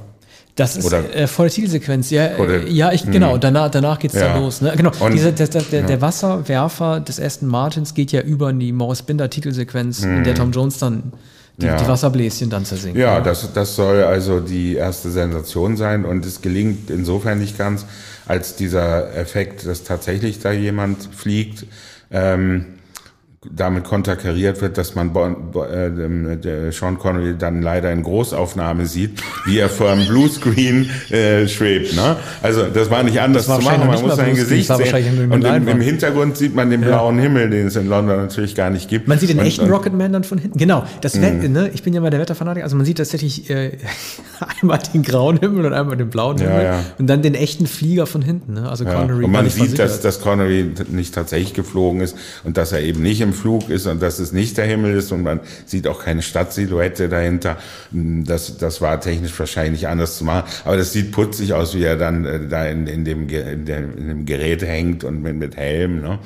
Das ist Oder, äh, voll Zielsequenz, ja. Äh, ja, ich, genau, hm. danach, danach geht es ja. dann los. Ne? Genau, Und, Diese, der, der, ja. der, Wasserwerfer des Aston Martins geht ja über in die Morris Binder Titelsequenz, hm. in der Tom Jones dann die, ja. die Wasserbläschen dann zersinkt. Ja, das, das soll also die erste Sensation sein und es gelingt insofern nicht ganz, als dieser Effekt, dass tatsächlich da jemand fliegt, ähm, damit konterkariert wird, dass man bon, äh, Sean Connery dann leider in Großaufnahme sieht, wie er vor einem Bluescreen äh, schwebt. Ne? Also das war nicht anders war zu machen. Man muss sein Gesicht sehen. Und im, im, Hintergrund sieht man den blauen ja. Himmel, den es in London natürlich gar nicht gibt. Man sieht den und, echten Rocketman dann von hinten. Genau. Das Wett, mhm. ne? Ich bin ja mal der Wetterfanatiker. Also man sieht tatsächlich äh, einmal den grauen Himmel und einmal den blauen Himmel ja, ja. und dann den echten Flieger von hinten. Ne? Also Connery. Und man sieht, dass, dass Connery nicht tatsächlich geflogen ist und dass er eben nicht im Flug ist und dass es nicht der Himmel ist und man sieht auch keine Stadtsilhouette dahinter. Das, das war technisch wahrscheinlich anders zu machen. Aber das sieht putzig aus, wie er dann äh, da in, in, dem, in, dem, in dem Gerät hängt und mit, mit Helm. Ne?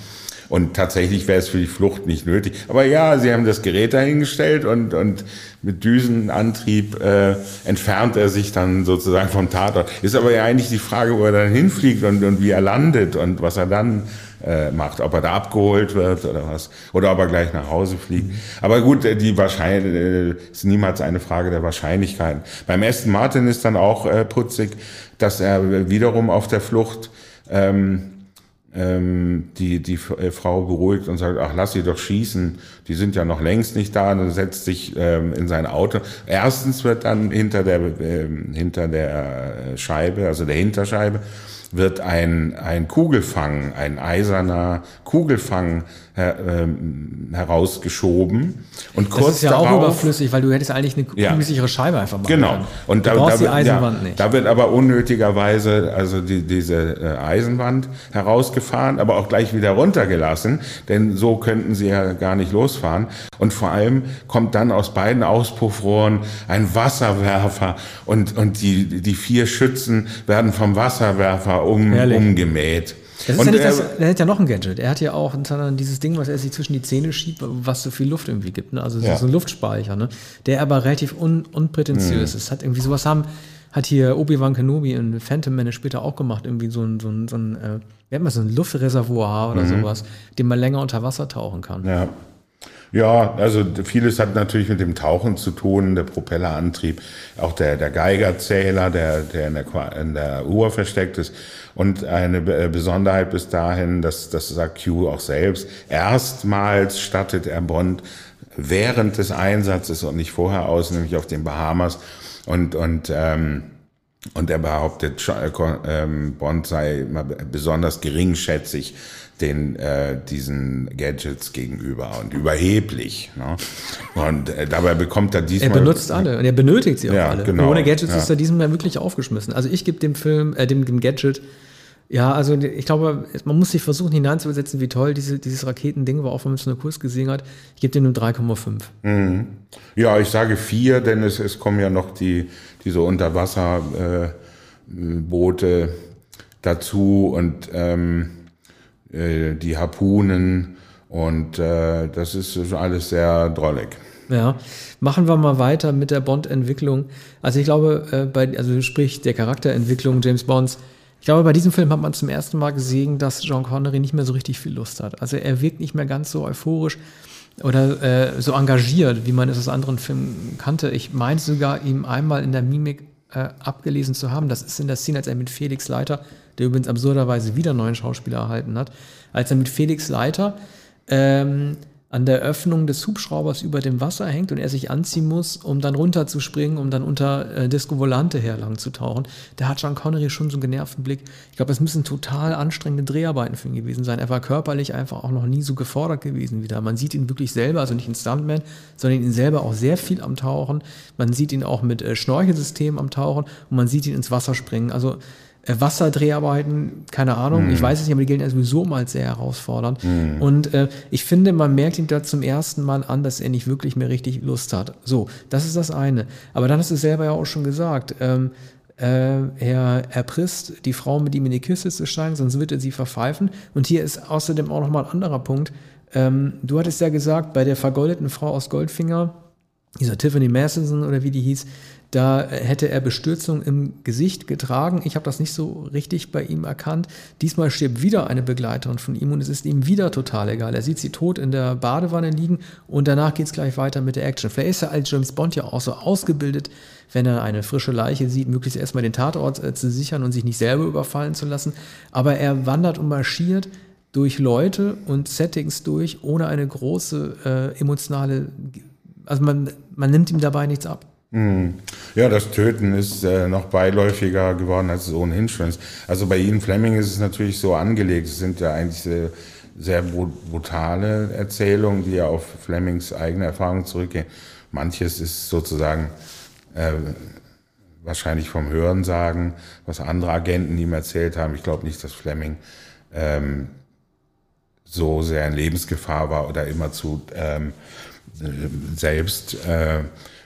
Und tatsächlich wäre es für die Flucht nicht nötig. Aber ja, sie haben das Gerät dahingestellt und, und mit Düsenantrieb äh, entfernt er sich dann sozusagen vom Tatort. Ist aber ja eigentlich die Frage, wo er dann hinfliegt und, und wie er landet und was er dann äh, macht, ob er da abgeholt wird oder was, oder ob er gleich nach Hause fliegt. Aber gut, äh, die Wahrscheinlich äh, ist niemals eine Frage der Wahrscheinlichkeiten. Beim Aston Martin ist dann auch äh, putzig, dass er wiederum auf der Flucht ähm, ähm, die, die äh, Frau beruhigt und sagt, ach, lass sie doch schießen, die sind ja noch längst nicht da, und dann setzt sich ähm, in sein Auto. Erstens wird dann hinter der, äh, hinter der Scheibe, also der Hinterscheibe, wird ein, ein Kugelfang, ein eiserner Kugelfang her, ähm, herausgeschoben. Und kurz das ist ja darauf, auch überflüssig, weil du hättest eigentlich eine kugelsichere Scheibe einfach machen Genau. Können. Und da, da, die Eisenwand ja, nicht. Da wird aber unnötigerweise also die, diese äh, Eisenwand herausgefahren, aber auch gleich wieder runtergelassen, denn so könnten sie ja gar nicht losfahren. Und vor allem kommt dann aus beiden Auspuffrohren ein Wasserwerfer und, und die, die vier Schützen werden vom Wasserwerfer um, umgemäht. Das ist und ja nicht das, er hat ja noch ein Gadget. Er hat ja auch dieses Ding, was er sich zwischen die Zähne schiebt, was so viel Luft irgendwie gibt. Ne? Also ja. so ein Luftspeicher, ne? der aber relativ un, unprätentiös mhm. ist. Hat irgendwie sowas haben, hat hier Obi-Wan Kenobi in Phantom Menace später auch gemacht, irgendwie so ein, so ein, so ein äh, wie hat man so ein Luftreservoir oder mhm. sowas, dem man länger unter Wasser tauchen kann. Ja. Ja, also vieles hat natürlich mit dem Tauchen zu tun, der Propellerantrieb, auch der, der Geigerzähler, der, der in der, in der Uhr versteckt ist. Und eine Besonderheit bis dahin, dass das sagt Q auch selbst, erstmals stattet er Bond während des Einsatzes und nicht vorher aus, nämlich auf den Bahamas. Und, und ähm, und er behauptet, ähm, Bond sei immer besonders geringschätzig den äh, diesen Gadgets gegenüber und überheblich. Ne? Und äh, dabei bekommt er diesmal. Er benutzt alle und er benötigt sie auch ja, alle. Genau, Ohne Gadgets ja. ist er diesmal wirklich aufgeschmissen. Also ich gebe dem Film, äh, dem, dem Gadget, ja, also ich glaube, man muss sich versuchen hineinzusetzen, wie toll diese, dieses Raketending war, auch wenn man es nur kurz gesehen hat. Ich gebe dem nur 3,5. Mhm. Ja, ich sage 4, denn es, es kommen ja noch die, diese Unterwasserboote äh, dazu und ähm, äh, die Harpunen und äh, das ist alles sehr drollig. Ja, machen wir mal weiter mit der Bond-Entwicklung. Also ich glaube, äh, bei, also sprich der Charakterentwicklung James Bonds, ich glaube, bei diesem Film hat man zum ersten Mal gesehen, dass John Connery nicht mehr so richtig viel Lust hat. Also er wirkt nicht mehr ganz so euphorisch oder äh, so engagiert, wie man es aus anderen Filmen kannte. Ich meine sogar, ihm einmal in der Mimik äh, abgelesen zu haben. Das ist in der Szene, als er mit Felix Leiter, der übrigens absurderweise wieder neuen Schauspieler erhalten hat, als er mit Felix Leiter ähm, an der Öffnung des Hubschraubers über dem Wasser hängt und er sich anziehen muss, um dann runterzuspringen, um dann unter äh, Disco Volante herlang zu tauchen. Da hat Sean Connery schon so einen genervten Blick. Ich glaube, es müssen total anstrengende Dreharbeiten für ihn gewesen sein. Er war körperlich einfach auch noch nie so gefordert gewesen wieder. Man sieht ihn wirklich selber, also nicht in Stuntman, sondern ihn selber auch sehr viel am Tauchen. Man sieht ihn auch mit äh, Schnorchelsystemen am Tauchen und man sieht ihn ins Wasser springen. Also Wasserdreharbeiten, keine Ahnung, mm. ich weiß es nicht, aber die gelten sowieso mal als sehr herausfordernd. Mm. Und äh, ich finde, man merkt ihm da zum ersten Mal an, dass er nicht wirklich mehr richtig Lust hat. So, das ist das eine. Aber dann hast du selber ja auch schon gesagt, ähm, äh, er erpresst die Frau, mit ihm in die Kiste zu steigen, sonst wird er sie verpfeifen. Und hier ist außerdem auch nochmal ein anderer Punkt. Ähm, du hattest ja gesagt, bei der vergoldeten Frau aus Goldfinger, dieser Tiffany Masterson oder wie die hieß, da hätte er Bestürzung im Gesicht getragen. Ich habe das nicht so richtig bei ihm erkannt. Diesmal stirbt wieder eine Begleiterin von ihm und es ist ihm wieder total egal. Er sieht sie tot in der Badewanne liegen und danach geht es gleich weiter mit der Action. Vielleicht ist er als James Bond ja auch so ausgebildet, wenn er eine frische Leiche sieht, möglichst erstmal den Tatort äh, zu sichern und sich nicht selber überfallen zu lassen. Aber er wandert und marschiert durch Leute und Settings durch, ohne eine große äh, emotionale, also man, man nimmt ihm dabei nichts ab. Hm. Ja, das Töten ist äh, noch beiläufiger geworden, als es ohnehin schon ist. Also bei Ian Fleming ist es natürlich so angelegt. Es sind ja eigentlich sehr, sehr brutale Erzählungen, die ja auf Flemings eigene Erfahrung zurückgehen. Manches ist sozusagen äh, wahrscheinlich vom Hören sagen, was andere Agenten ihm erzählt haben. Ich glaube nicht, dass Fleming ähm, so sehr in Lebensgefahr war oder immerzu ähm, selbst äh,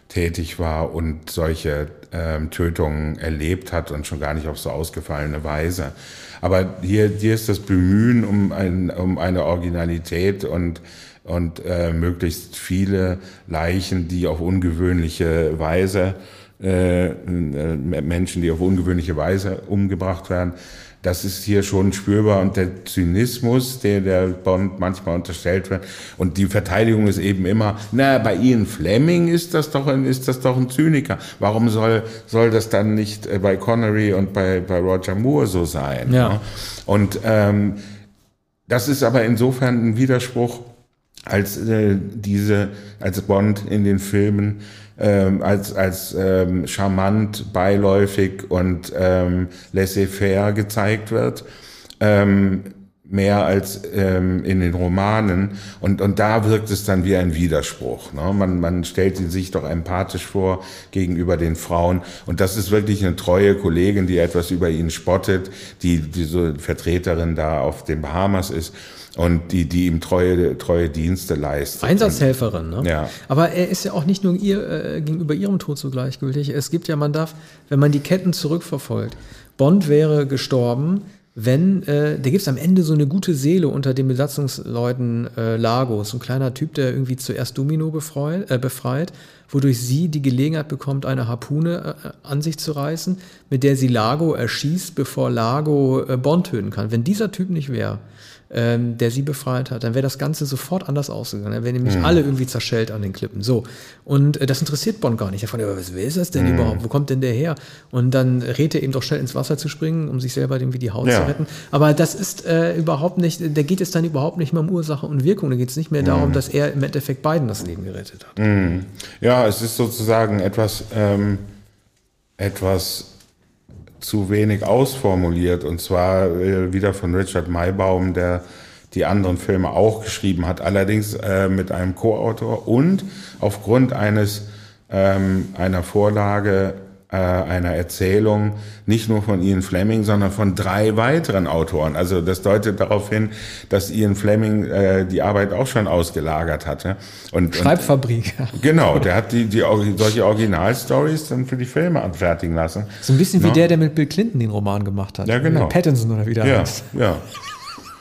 tätig war und solche ähm, Tötungen erlebt hat und schon gar nicht auf so ausgefallene Weise. Aber hier, hier ist das Bemühen um, ein, um eine Originalität und, und äh, möglichst viele Leichen, die auf ungewöhnliche Weise, äh, äh Menschen, die auf ungewöhnliche Weise umgebracht werden, das ist hier schon spürbar und der Zynismus, der der Bond manchmal unterstellt wird und die Verteidigung ist eben immer, na, bei Ian Fleming ist das doch ein, ist das doch ein Zyniker. Warum soll, soll das dann nicht äh, bei Connery und bei, bei Roger Moore so sein? Ja. Ne? Und ähm, das ist aber insofern ein Widerspruch, als äh, diese, als Bond in den Filmen ähm, als, als ähm, charmant, beiläufig und ähm, laissez-faire gezeigt wird. Ähm, mehr als ähm, in den Romanen. Und, und da wirkt es dann wie ein Widerspruch. Ne? Man, man stellt ihn sich doch empathisch vor gegenüber den Frauen. Und das ist wirklich eine treue Kollegin, die etwas über ihn spottet, die, die so Vertreterin da auf den Bahamas ist und die, die ihm treue, treue Dienste leistet. Einsatzhelferin, ne? Ja. Aber er ist ja auch nicht nur ihr, äh, gegenüber ihrem Tod so gleichgültig. Es gibt ja, man darf, wenn man die Ketten zurückverfolgt, Bond wäre gestorben, wenn, äh, da gibt es am Ende so eine gute Seele unter den Besatzungsleuten äh, Lagos, ein kleiner Typ, der irgendwie zuerst Domino befreit, äh, befreit wodurch sie die Gelegenheit bekommt, eine Harpune äh, an sich zu reißen, mit der sie Lago erschießt, bevor Lago äh, Bond töten kann. Wenn dieser Typ nicht wäre, ähm, der sie befreit hat, dann wäre das Ganze sofort anders ausgegangen. Dann wären nämlich mhm. alle irgendwie zerschellt an den Klippen. So. Und äh, das interessiert Bond gar nicht. Er fragt, was wer ist das denn mhm. überhaupt? Wo kommt denn der her? Und dann rät er ihm doch schnell ins Wasser zu springen, um sich selber irgendwie die Haut ja. zu retten. Aber das ist äh, überhaupt nicht, da geht es dann überhaupt nicht mehr um Ursache und Wirkung. Da geht es nicht mehr darum, mhm. dass er im Endeffekt beiden das Leben gerettet hat. Mhm. Ja, es ist sozusagen etwas, ähm, etwas zu wenig ausformuliert. Und zwar äh, wieder von Richard Maybaum, der die anderen Filme auch geschrieben hat, allerdings äh, mit einem Co-Autor und aufgrund eines ähm, einer Vorlage äh, einer Erzählung nicht nur von Ian Fleming, sondern von drei weiteren Autoren. Also das deutet darauf hin, dass Ian Fleming äh, die Arbeit auch schon ausgelagert hatte. Und, Schreibfabrik. Und, genau, der hat die, die solche Originalstories dann für die Filme anfertigen lassen. So ein bisschen no? wie der, der mit Bill Clinton den Roman gemacht hat. Ja, genau. Pattinson oder wie der ja, heißt. Ja.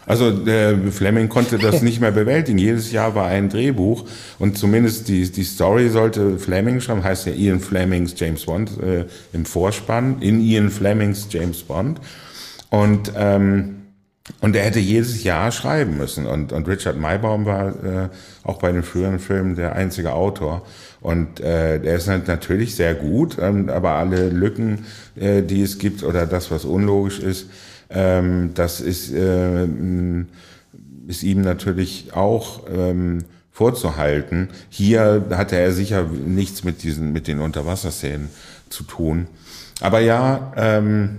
Also der Fleming konnte das nicht mehr bewältigen. Jedes Jahr war ein Drehbuch und zumindest die, die Story sollte Fleming schreiben, heißt ja Ian Flemings James Bond äh, im Vorspann, in Ian Flemings James Bond. Und, ähm, und er hätte jedes Jahr schreiben müssen. Und, und Richard Maybaum war äh, auch bei den früheren Filmen der einzige Autor. Und äh, der ist natürlich sehr gut, ähm, aber alle Lücken, äh, die es gibt oder das, was unlogisch ist, ähm, das ist, äh, ist ihm natürlich auch ähm, vorzuhalten. Hier hatte er sicher nichts mit diesen, mit den Unterwasserszenen zu tun. Aber ja, ähm,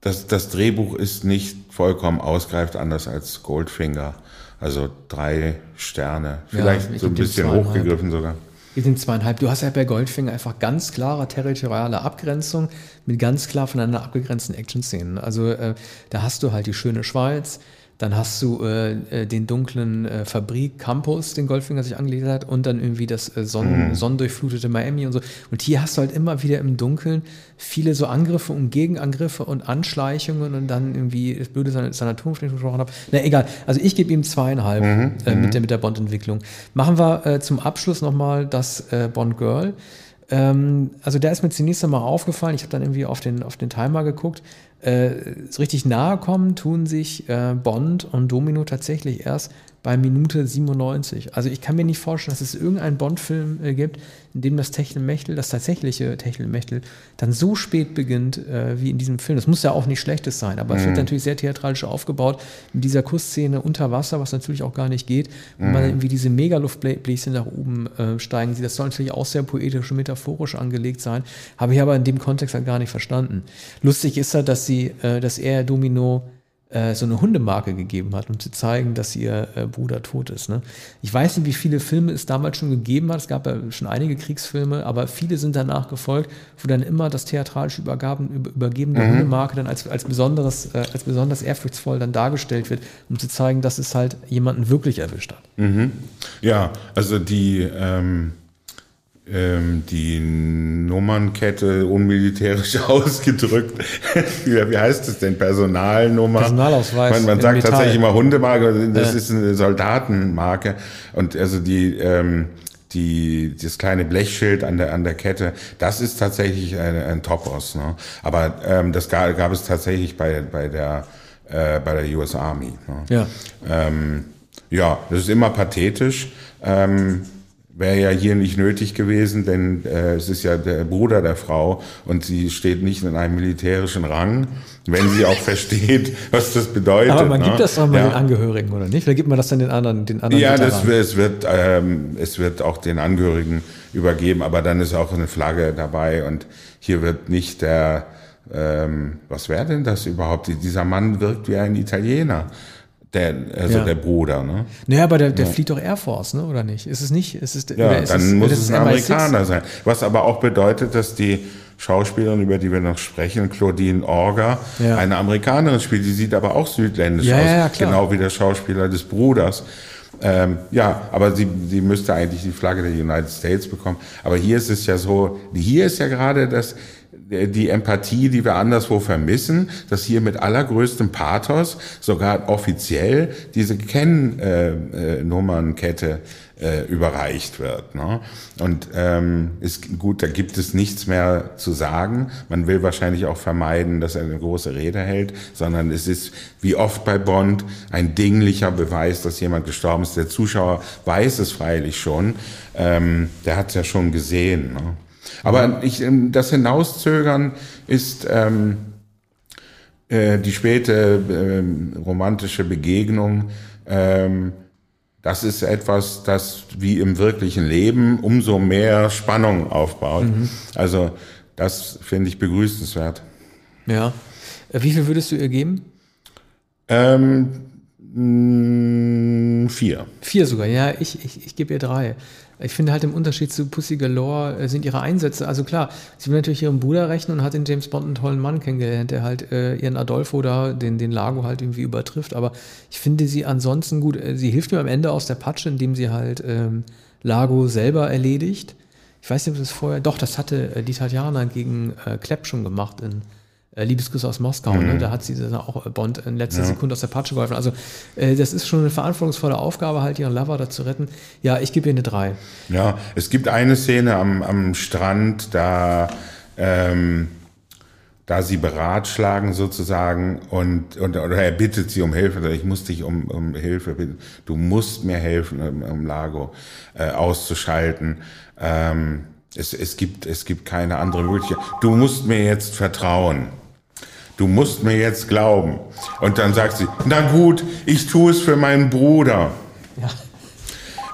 das, das Drehbuch ist nicht vollkommen ausgereift, anders als Goldfinger. Also drei Sterne. Vielleicht ich so ein bisschen hochgegriffen sogar. Wir sind zweieinhalb. Du hast ja bei Goldfinger einfach ganz klare territoriale Abgrenzung mit ganz klar voneinander abgegrenzten Action-Szenen. Also äh, da hast du halt die schöne Schweiz, dann hast du äh, äh, den dunklen äh, Fabrik-Campus, den Goldfinger sich angelegt hat, und dann irgendwie das äh, Sonnen sonnendurchflutete Miami und so. Und hier hast du halt immer wieder im Dunkeln viele so Angriffe und Gegenangriffe und Anschleichungen und dann irgendwie das blöde San- Sanatorium, dem ich gesprochen habe. Na egal, also ich gebe ihm zweieinhalb äh, mit der, mit der Bond-Entwicklung. Machen wir äh, zum Abschluss nochmal das äh, Bond-Girl. Ähm, also der ist mir zunächst einmal aufgefallen, ich habe dann irgendwie auf den, auf den Timer geguckt, äh, so richtig nahe kommen tun sich äh, Bond und Domino tatsächlich erst bei Minute 97. Also ich kann mir nicht vorstellen, dass es irgendeinen Bond-Film äh, gibt, in dem das Techtelmechtel, das tatsächliche Techtelmechtel, dann so spät beginnt äh, wie in diesem Film. Das muss ja auch nicht Schlechtes sein, aber es wird natürlich sehr theatralisch aufgebaut mit dieser Kussszene unter Wasser, was natürlich auch gar nicht geht, wo man irgendwie diese Megaluftbläschen nach oben äh, steigen sieht. Das soll natürlich auch sehr poetisch und metaphorisch angelegt sein, habe ich aber in dem Kontext halt gar nicht verstanden. Lustig ist ja, dass sie, äh, dass er Domino äh, so eine Hundemarke gegeben hat, um zu zeigen, dass ihr äh, Bruder tot ist. Ne? Ich weiß nicht, wie viele Filme es damals schon gegeben hat. Es gab ja schon einige Kriegsfilme, aber viele sind danach gefolgt, wo dann immer das theatralische Übergaben, über, Übergeben der Hundemarke dann als, als, besonderes, äh, als besonders ehrfurchtsvoll dann dargestellt wird, um zu zeigen, dass es halt jemanden wirklich erwischt hat. Ja, also die, ähm, die Nummernkette unmilitärisch ausgedrückt. wie, heißt es denn? Personalnummer? Personalausweis Man, man sagt Metall. tatsächlich immer Hundemarke, das Ja. ist eine Soldatenmarke. Und also die, ähm, die, das kleine Blechschild an der, an der Kette, das ist tatsächlich ein, ein Topos. Ne? Aber ähm, das gab, gab es tatsächlich bei, bei, der, äh, bei der US Army. Ne? Ja. Ähm, ja, das ist immer pathetisch. Ähm, Wäre ja hier nicht nötig gewesen, denn äh, es ist ja der Bruder der Frau und sie steht nicht in einem militärischen Rang, wenn sie auch versteht, was das bedeutet. Aber man ne? gibt das doch mal ja. den Angehörigen, oder nicht? Vielleicht gibt man das dann den anderen, den anderen Ja, das, es, wird, ähm, es wird auch den Angehörigen übergeben, aber dann ist auch eine Flagge dabei und hier wird nicht der, ähm, was wäre denn das überhaupt? Dieser Mann wirkt wie ein Italiener, der, also Ja. der Bruder, ne? Naja, aber der, der flieht doch Air Force, ne? oder nicht? Ist es nicht? Ist es, Ja, ist dann es, muss es ein MI6? Amerikaner sein. Was aber auch bedeutet, dass die Schauspielerin, über die wir noch sprechen, Claudine Orger, Ja. eine Amerikanerin spielt. Die sieht aber auch südländisch Ja, aus, ja, ja, klar. genau wie der Schauspieler des Bruders. Ähm, ja, aber sie, sie müsste eigentlich die Flagge der United States bekommen. Aber hier ist es ja so, hier ist ja gerade das, die Empathie, die wir anderswo vermissen, dass hier mit allergrößtem Pathos sogar offiziell diese Kenn-Nummernkette äh, überreicht wird. Ne? Und ähm, ist gut, da gibt es nichts mehr zu sagen. Man will wahrscheinlich auch vermeiden, dass er eine große Rede hält, sondern es ist wie oft bei Bond ein dinglicher Beweis, dass jemand gestorben ist. Der Zuschauer weiß es freilich schon, ähm, der hat es ja schon gesehen. Ne? Aber ich, ähm, das Hinauszögern ist ähm, äh, die späte ähm, romantische Begegnung. Ähm, das ist etwas, das wie im wirklichen Leben umso mehr Spannung aufbaut. Also das finde ich begrüßenswert. Ja. Äh, Wie viel würdest du ihr geben? Ähm, mh, vier. Vier sogar, ja, ich, ich, ich gebe ihr drei. Ich finde halt im Unterschied zu Pussy Galore äh, sind ihre Einsätze, also klar, sie will natürlich ihren Bruder rechnen und hat in James Bond einen tollen Mann kennengelernt, der halt äh, ihren Adolfo da, den, den Lago halt irgendwie übertrifft, aber ich finde sie ansonsten gut, äh, sie hilft mir am Ende aus der Patsche, indem sie halt ähm, Lago selber erledigt. Ich weiß nicht, ob das vorher, doch, das hatte äh, die Tatjana gegen äh, Klepp schon gemacht in äh, Liebesgrüße aus Moskau, ne? da hat sie dann auch äh, Bond in letzter Sekunde aus der Patsche geholfen. Also äh, das ist schon eine verantwortungsvolle Aufgabe, halt ihren Lover da zu retten. Ja, ich gebe ihr eine 3. Ja, es gibt eine Szene am, am Strand, da, ähm, da sie beratschlagen sozusagen und, und oder er bittet sie um Hilfe. Ich muss dich um, um Hilfe bitten. Du musst mir helfen, um, um Lago äh, auszuschalten. Ähm, es, es, gibt, es gibt keine andere Möglichkeit. Du musst mir jetzt vertrauen. Du musst mir jetzt glauben. Und dann sagt sie, na gut, ich tue es für meinen Bruder. Ja.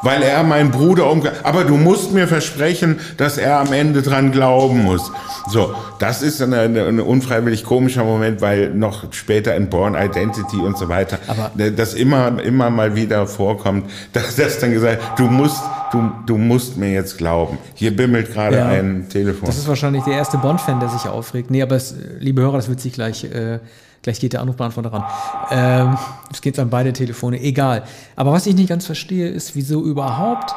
weil er meinen Bruder umgebracht Aber du musst mir versprechen, dass er am Ende dran glauben muss. So, das ist ein, ein unfreiwillig komischer Moment, weil noch später in Born Identity und so weiter, Aber- das immer, immer mal wieder vorkommt, dass das dann gesagt, du musst, du, du musst mir jetzt glauben. Hier bimmelt gerade Ja. ein Telefon. Das ist wahrscheinlich der erste Bond-Fan, der sich aufregt. Nee, aber es, liebe Hörer, das wird sich gleich, äh, gleich geht der Anrufbeantworter ran. Ähm, es geht an beide Telefone, egal. Aber was ich nicht ganz verstehe, ist, wieso überhaupt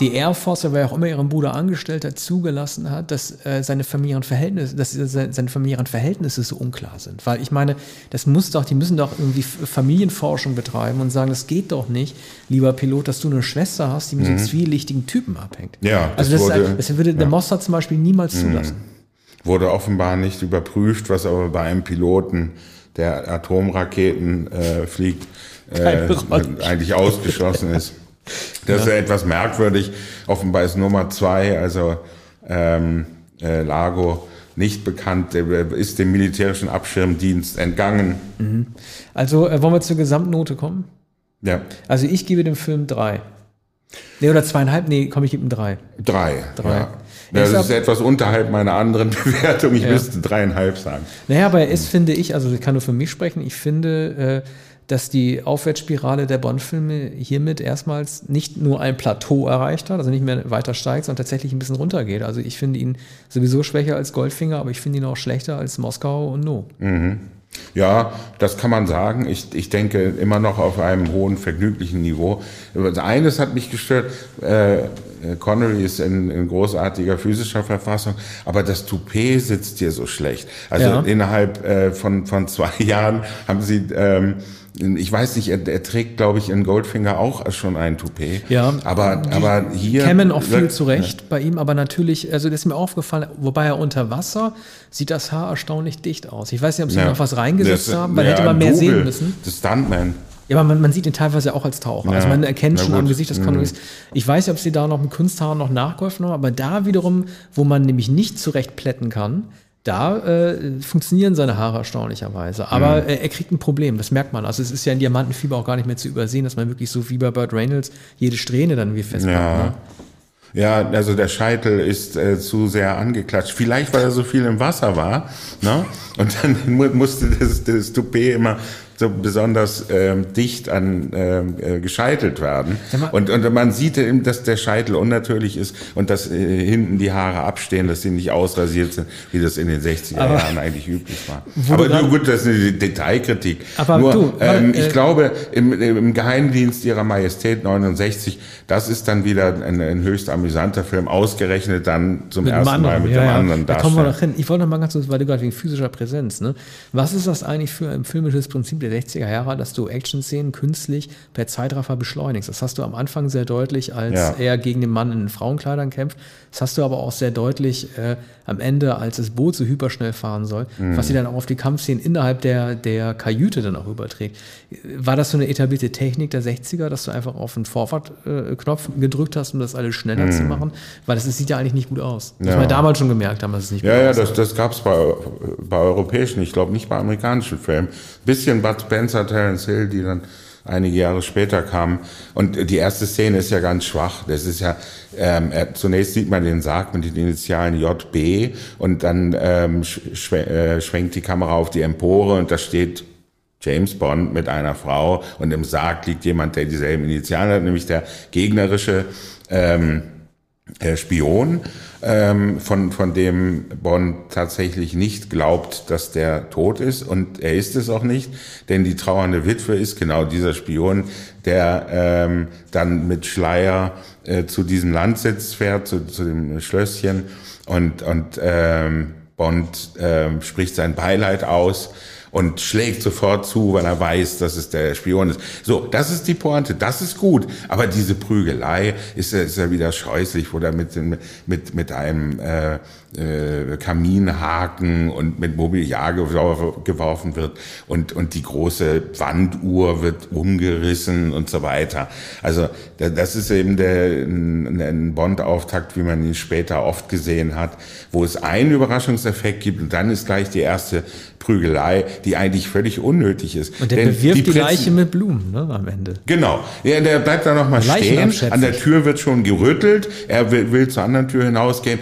die Air Force, wer auch immer ihren Bruder angestellt hat, zugelassen hat, dass äh, seine familiären Verhältnisse, dass se- seine familiären Verhältnisse so unklar sind. Weil ich meine, das muss doch, die müssen doch irgendwie Familienforschung betreiben und sagen, das geht doch nicht, lieber Pilot, dass du eine Schwester hast, die mit so einem zwielichtigen Typen abhängt. Mhm. Ja, also das das, wurde- das würde der Mossad zum Beispiel niemals zulassen. Wurde offenbar nicht überprüft, was aber bei einem Piloten, der Atomraketen äh, fliegt, äh, eigentlich ausgeschlossen ist. Das ist ja etwas merkwürdig. Offenbar ist Nummer zwei, also ähm, äh, Lago, nicht bekannt, der ist dem militärischen Abschirmdienst entgangen. Also äh, wollen wir zur Gesamtnote kommen? Ja, Also ich gebe dem Film drei. Nee, oder zweieinhalb, nee, komm, ich gebe ihm drei. drei. Drei. Ja. Ja, Ist das ist ab- etwas unterhalb meiner anderen Bewertung. Ich Ja. müsste dreieinhalb sagen. Naja, aber es finde ich, also ich kann nur für mich sprechen, ich finde, äh, dass die Aufwärtsspirale der Bond-Filme hiermit erstmals nicht nur ein Plateau erreicht hat, also nicht mehr weiter steigt, sondern tatsächlich ein bisschen runtergeht. Also ich finde ihn sowieso schwächer als Goldfinger, aber ich finde ihn auch schlechter als Moskau und No. Ja, das kann man sagen. Ich, ich denke immer noch auf einem hohen, vergnüglichen Niveau. Eines hat mich gestört. Äh, Connery ist in, in großartiger physischer Verfassung, aber das Toupet sitzt hier so schlecht. Also Ja. innerhalb äh, von, von zwei Jahren haben sie, ähm, ich weiß nicht, er, er trägt, glaube ich, in Goldfinger auch schon ein Toupet. Ja, aber, aber hier. kämen auch viel zurecht bei ihm, aber natürlich, also das ist mir aufgefallen, wobei er unter Wasser sieht das Haar erstaunlich dicht aus. Ich weiß nicht, ob sie Ja. noch was reingesetzt Das- haben, weil ja, hätte man mehr Double, sehen müssen. Das Stuntman. Ja, aber man, man sieht ihn teilweise auch als Taucher. Also Ja, man erkennt schon am. Mhm. Gesicht des Connerys. Ich weiß nicht, ob sie da noch mit Kunsthaaren noch nachgeholfen haben, aber da wiederum, wo man nämlich nicht zurecht plätten kann, da äh, funktionieren seine Haare erstaunlicherweise. Aber Mhm. äh, er kriegt ein Problem, das merkt man. Also es ist ja in Diamantenfieber auch gar nicht mehr zu übersehen, dass man wirklich so wie bei Burt Reynolds jede Strähne dann wie festpackt. Ja. Ne? Ja, also der Scheitel ist äh, zu sehr angeklatscht. Vielleicht, weil er so viel im Wasser war. Ne? Und dann mu musste das, das Toupet immer so besonders ähm, dicht an ähm, äh, gescheitelt werden. Mal- Und, und man sieht eben, dass der Scheitel unnatürlich ist und dass äh, hinten die Haare abstehen, dass sie nicht ausrasiert sind, wie das in den 60er Aber- Jahren eigentlich üblich war. Aber du, gut, das ist eine Detailkritik. Aber Nur, du, ähm, äh, ich glaube, im, im Geheimdienst ihrer Majestät 69, das ist dann wieder ein, ein höchst amüsanter Film, ausgerechnet dann zum ersten Mal anderen, mit ja, dem ja. anderen Da kommen wir noch hin. Ich wollte noch mal ganz kurz, weil du gerade wegen physischer Präsenz, ne? Was ist das eigentlich für ein filmisches Prinzip der 60er Jahre, dass du Action-Szenen künstlich per Zeitraffer beschleunigst? Das hast du am Anfang sehr deutlich, als Ja. er gegen den Mann in Frauenkleidern kämpft. Das hast du aber auch sehr deutlich äh, am Ende, als das Boot so hyperschnell fahren soll, Mhm. was sie dann auch auf die Kampfszenen innerhalb der, der Kajüte dann auch überträgt. War das so eine etablierte Technik der 60er, dass du einfach auf den Vorfahrtknopf gedrückt hast, um das alles schneller zu machen? Weil das, sieht ja eigentlich nicht gut aus. Was Mhm. Ja. wir damals schon gemerkt haben, dass es nicht gut Ja, ja, aussah. das, das gab's bei, bei europäischen, ich glaube nicht bei amerikanischen Filmen. Bisschen Bud Spencer, Terence Hill, die dann einige Jahre später kamen. Und die erste Szene ist ja ganz schwach. Das ist ja, ähm, zunächst sieht man den Sarg mit den Initialen JB und dann ähm, sch schwe äh, schwenkt die Kamera auf die Empore und da steht James Bond mit einer Frau und im Sarg liegt jemand, der dieselben Initialen hat, nämlich der gegnerische ähm, äh, Spion, ähm, von, von dem Bond tatsächlich nicht glaubt, dass der tot ist. Und er ist es auch nicht, denn die trauernde Witwe ist genau dieser Spion, der ähm, dann mit Schleier äh, zu diesem Landsitz fährt, zu, zu dem Schlösschen. Und, und ähm, Bond ähm, spricht sein Beileid aus und schlägt sofort zu, weil er weiß, dass es der Spion ist. So, das ist die Pointe, das ist gut. Aber diese Prügelei ist, ja- ist ja wieder scheußlich, wo da mit, mit, mit einem äh, äh, Kaminhaken und mit Mobiliar geworfen, geworfen wird und, und die große Wanduhr wird umgerissen und so weiter. Also da- das ist eben der, ein, ein Bond-Auftakt, wie man ihn später oft gesehen hat, wo es einen Überraschungseffekt gibt und dann ist gleich die erste Prügelei. die eigentlich völlig unnötig ist. Und der Denn bewirft die, Prinzen- Leiche mit Blumen, ne, am Ende. Genau. Ja, der bleibt da nochmal stehen. An der Tür wird schon gerüttelt. Er will, will zur anderen Tür hinausgehen,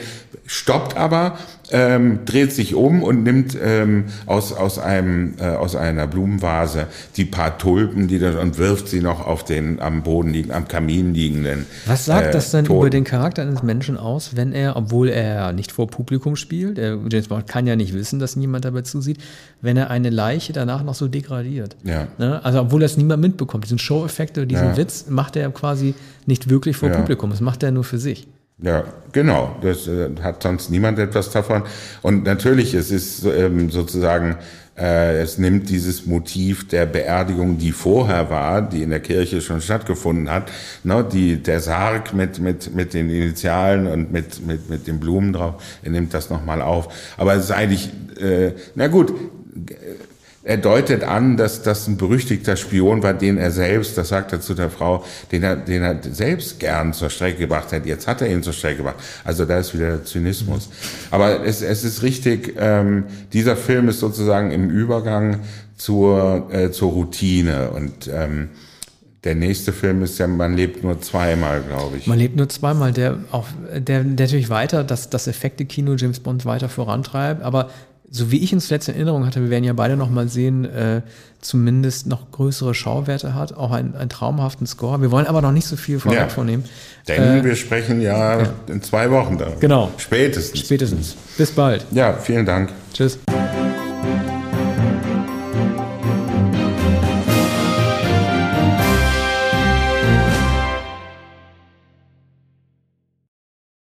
stoppt aber, ähm, dreht sich um und nimmt ähm, aus, aus, einem, äh, aus einer Blumenvase die paar Tulpen die da, und wirft sie noch auf den am Boden liegen, am Kamin liegenden. Was sagt äh, das denn Toten. über den Charakter eines Menschen aus, wenn er, obwohl er nicht vor Publikum spielt, er, James Bond kann ja nicht wissen, dass niemand dabei zusieht, wenn er eine Leiche danach noch so degradiert? Ja. Ne? Also obwohl das niemand mitbekommt, diesen Show-Effekte, diesen Ja. Witz macht er quasi nicht wirklich vor Ja. Publikum, das macht er nur für sich. Ja, genau. Das äh, hat sonst niemand etwas davon. Und natürlich, es ist ähm, sozusagen, äh, es nimmt dieses Motiv der Beerdigung, die vorher war, die in der Kirche schon stattgefunden hat, ne, die, der Sarg mit, mit, mit den Initialen und mit, mit, mit den Blumen drauf, er nimmt das nochmal auf. Aber es ist eigentlich, äh, na gut, er deutet an, dass das ein berüchtigter Spion war, den er selbst, das sagt er zu der Frau, den er, den er selbst gern zur Strecke gebracht hat. Jetzt hat er ihn zur Strecke gebracht. Also da ist wieder der Zynismus. Aber es, es ist richtig, ähm, dieser Film ist sozusagen im Übergang zur, äh, zur Routine. Und ähm, der nächste Film ist ja, man lebt nur zweimal, glaube ich. Man lebt nur zweimal, der auch, der, der natürlich weiter das, das Effekte-Kino James Bond weiter vorantreibt, aber so wie ich ihn zuletzt in Erinnerung hatte, wir werden ja beide noch mal sehen, äh, zumindest noch größere Schauwerte hat, auch einen, einen traumhaften Score. Wir wollen aber noch nicht so viel vorweg Ja. vornehmen. Denn Äh, wir sprechen ja, in zwei Wochen da. Genau. Spätestens. Spätestens. Bis bald. Ja, vielen Dank. Tschüss.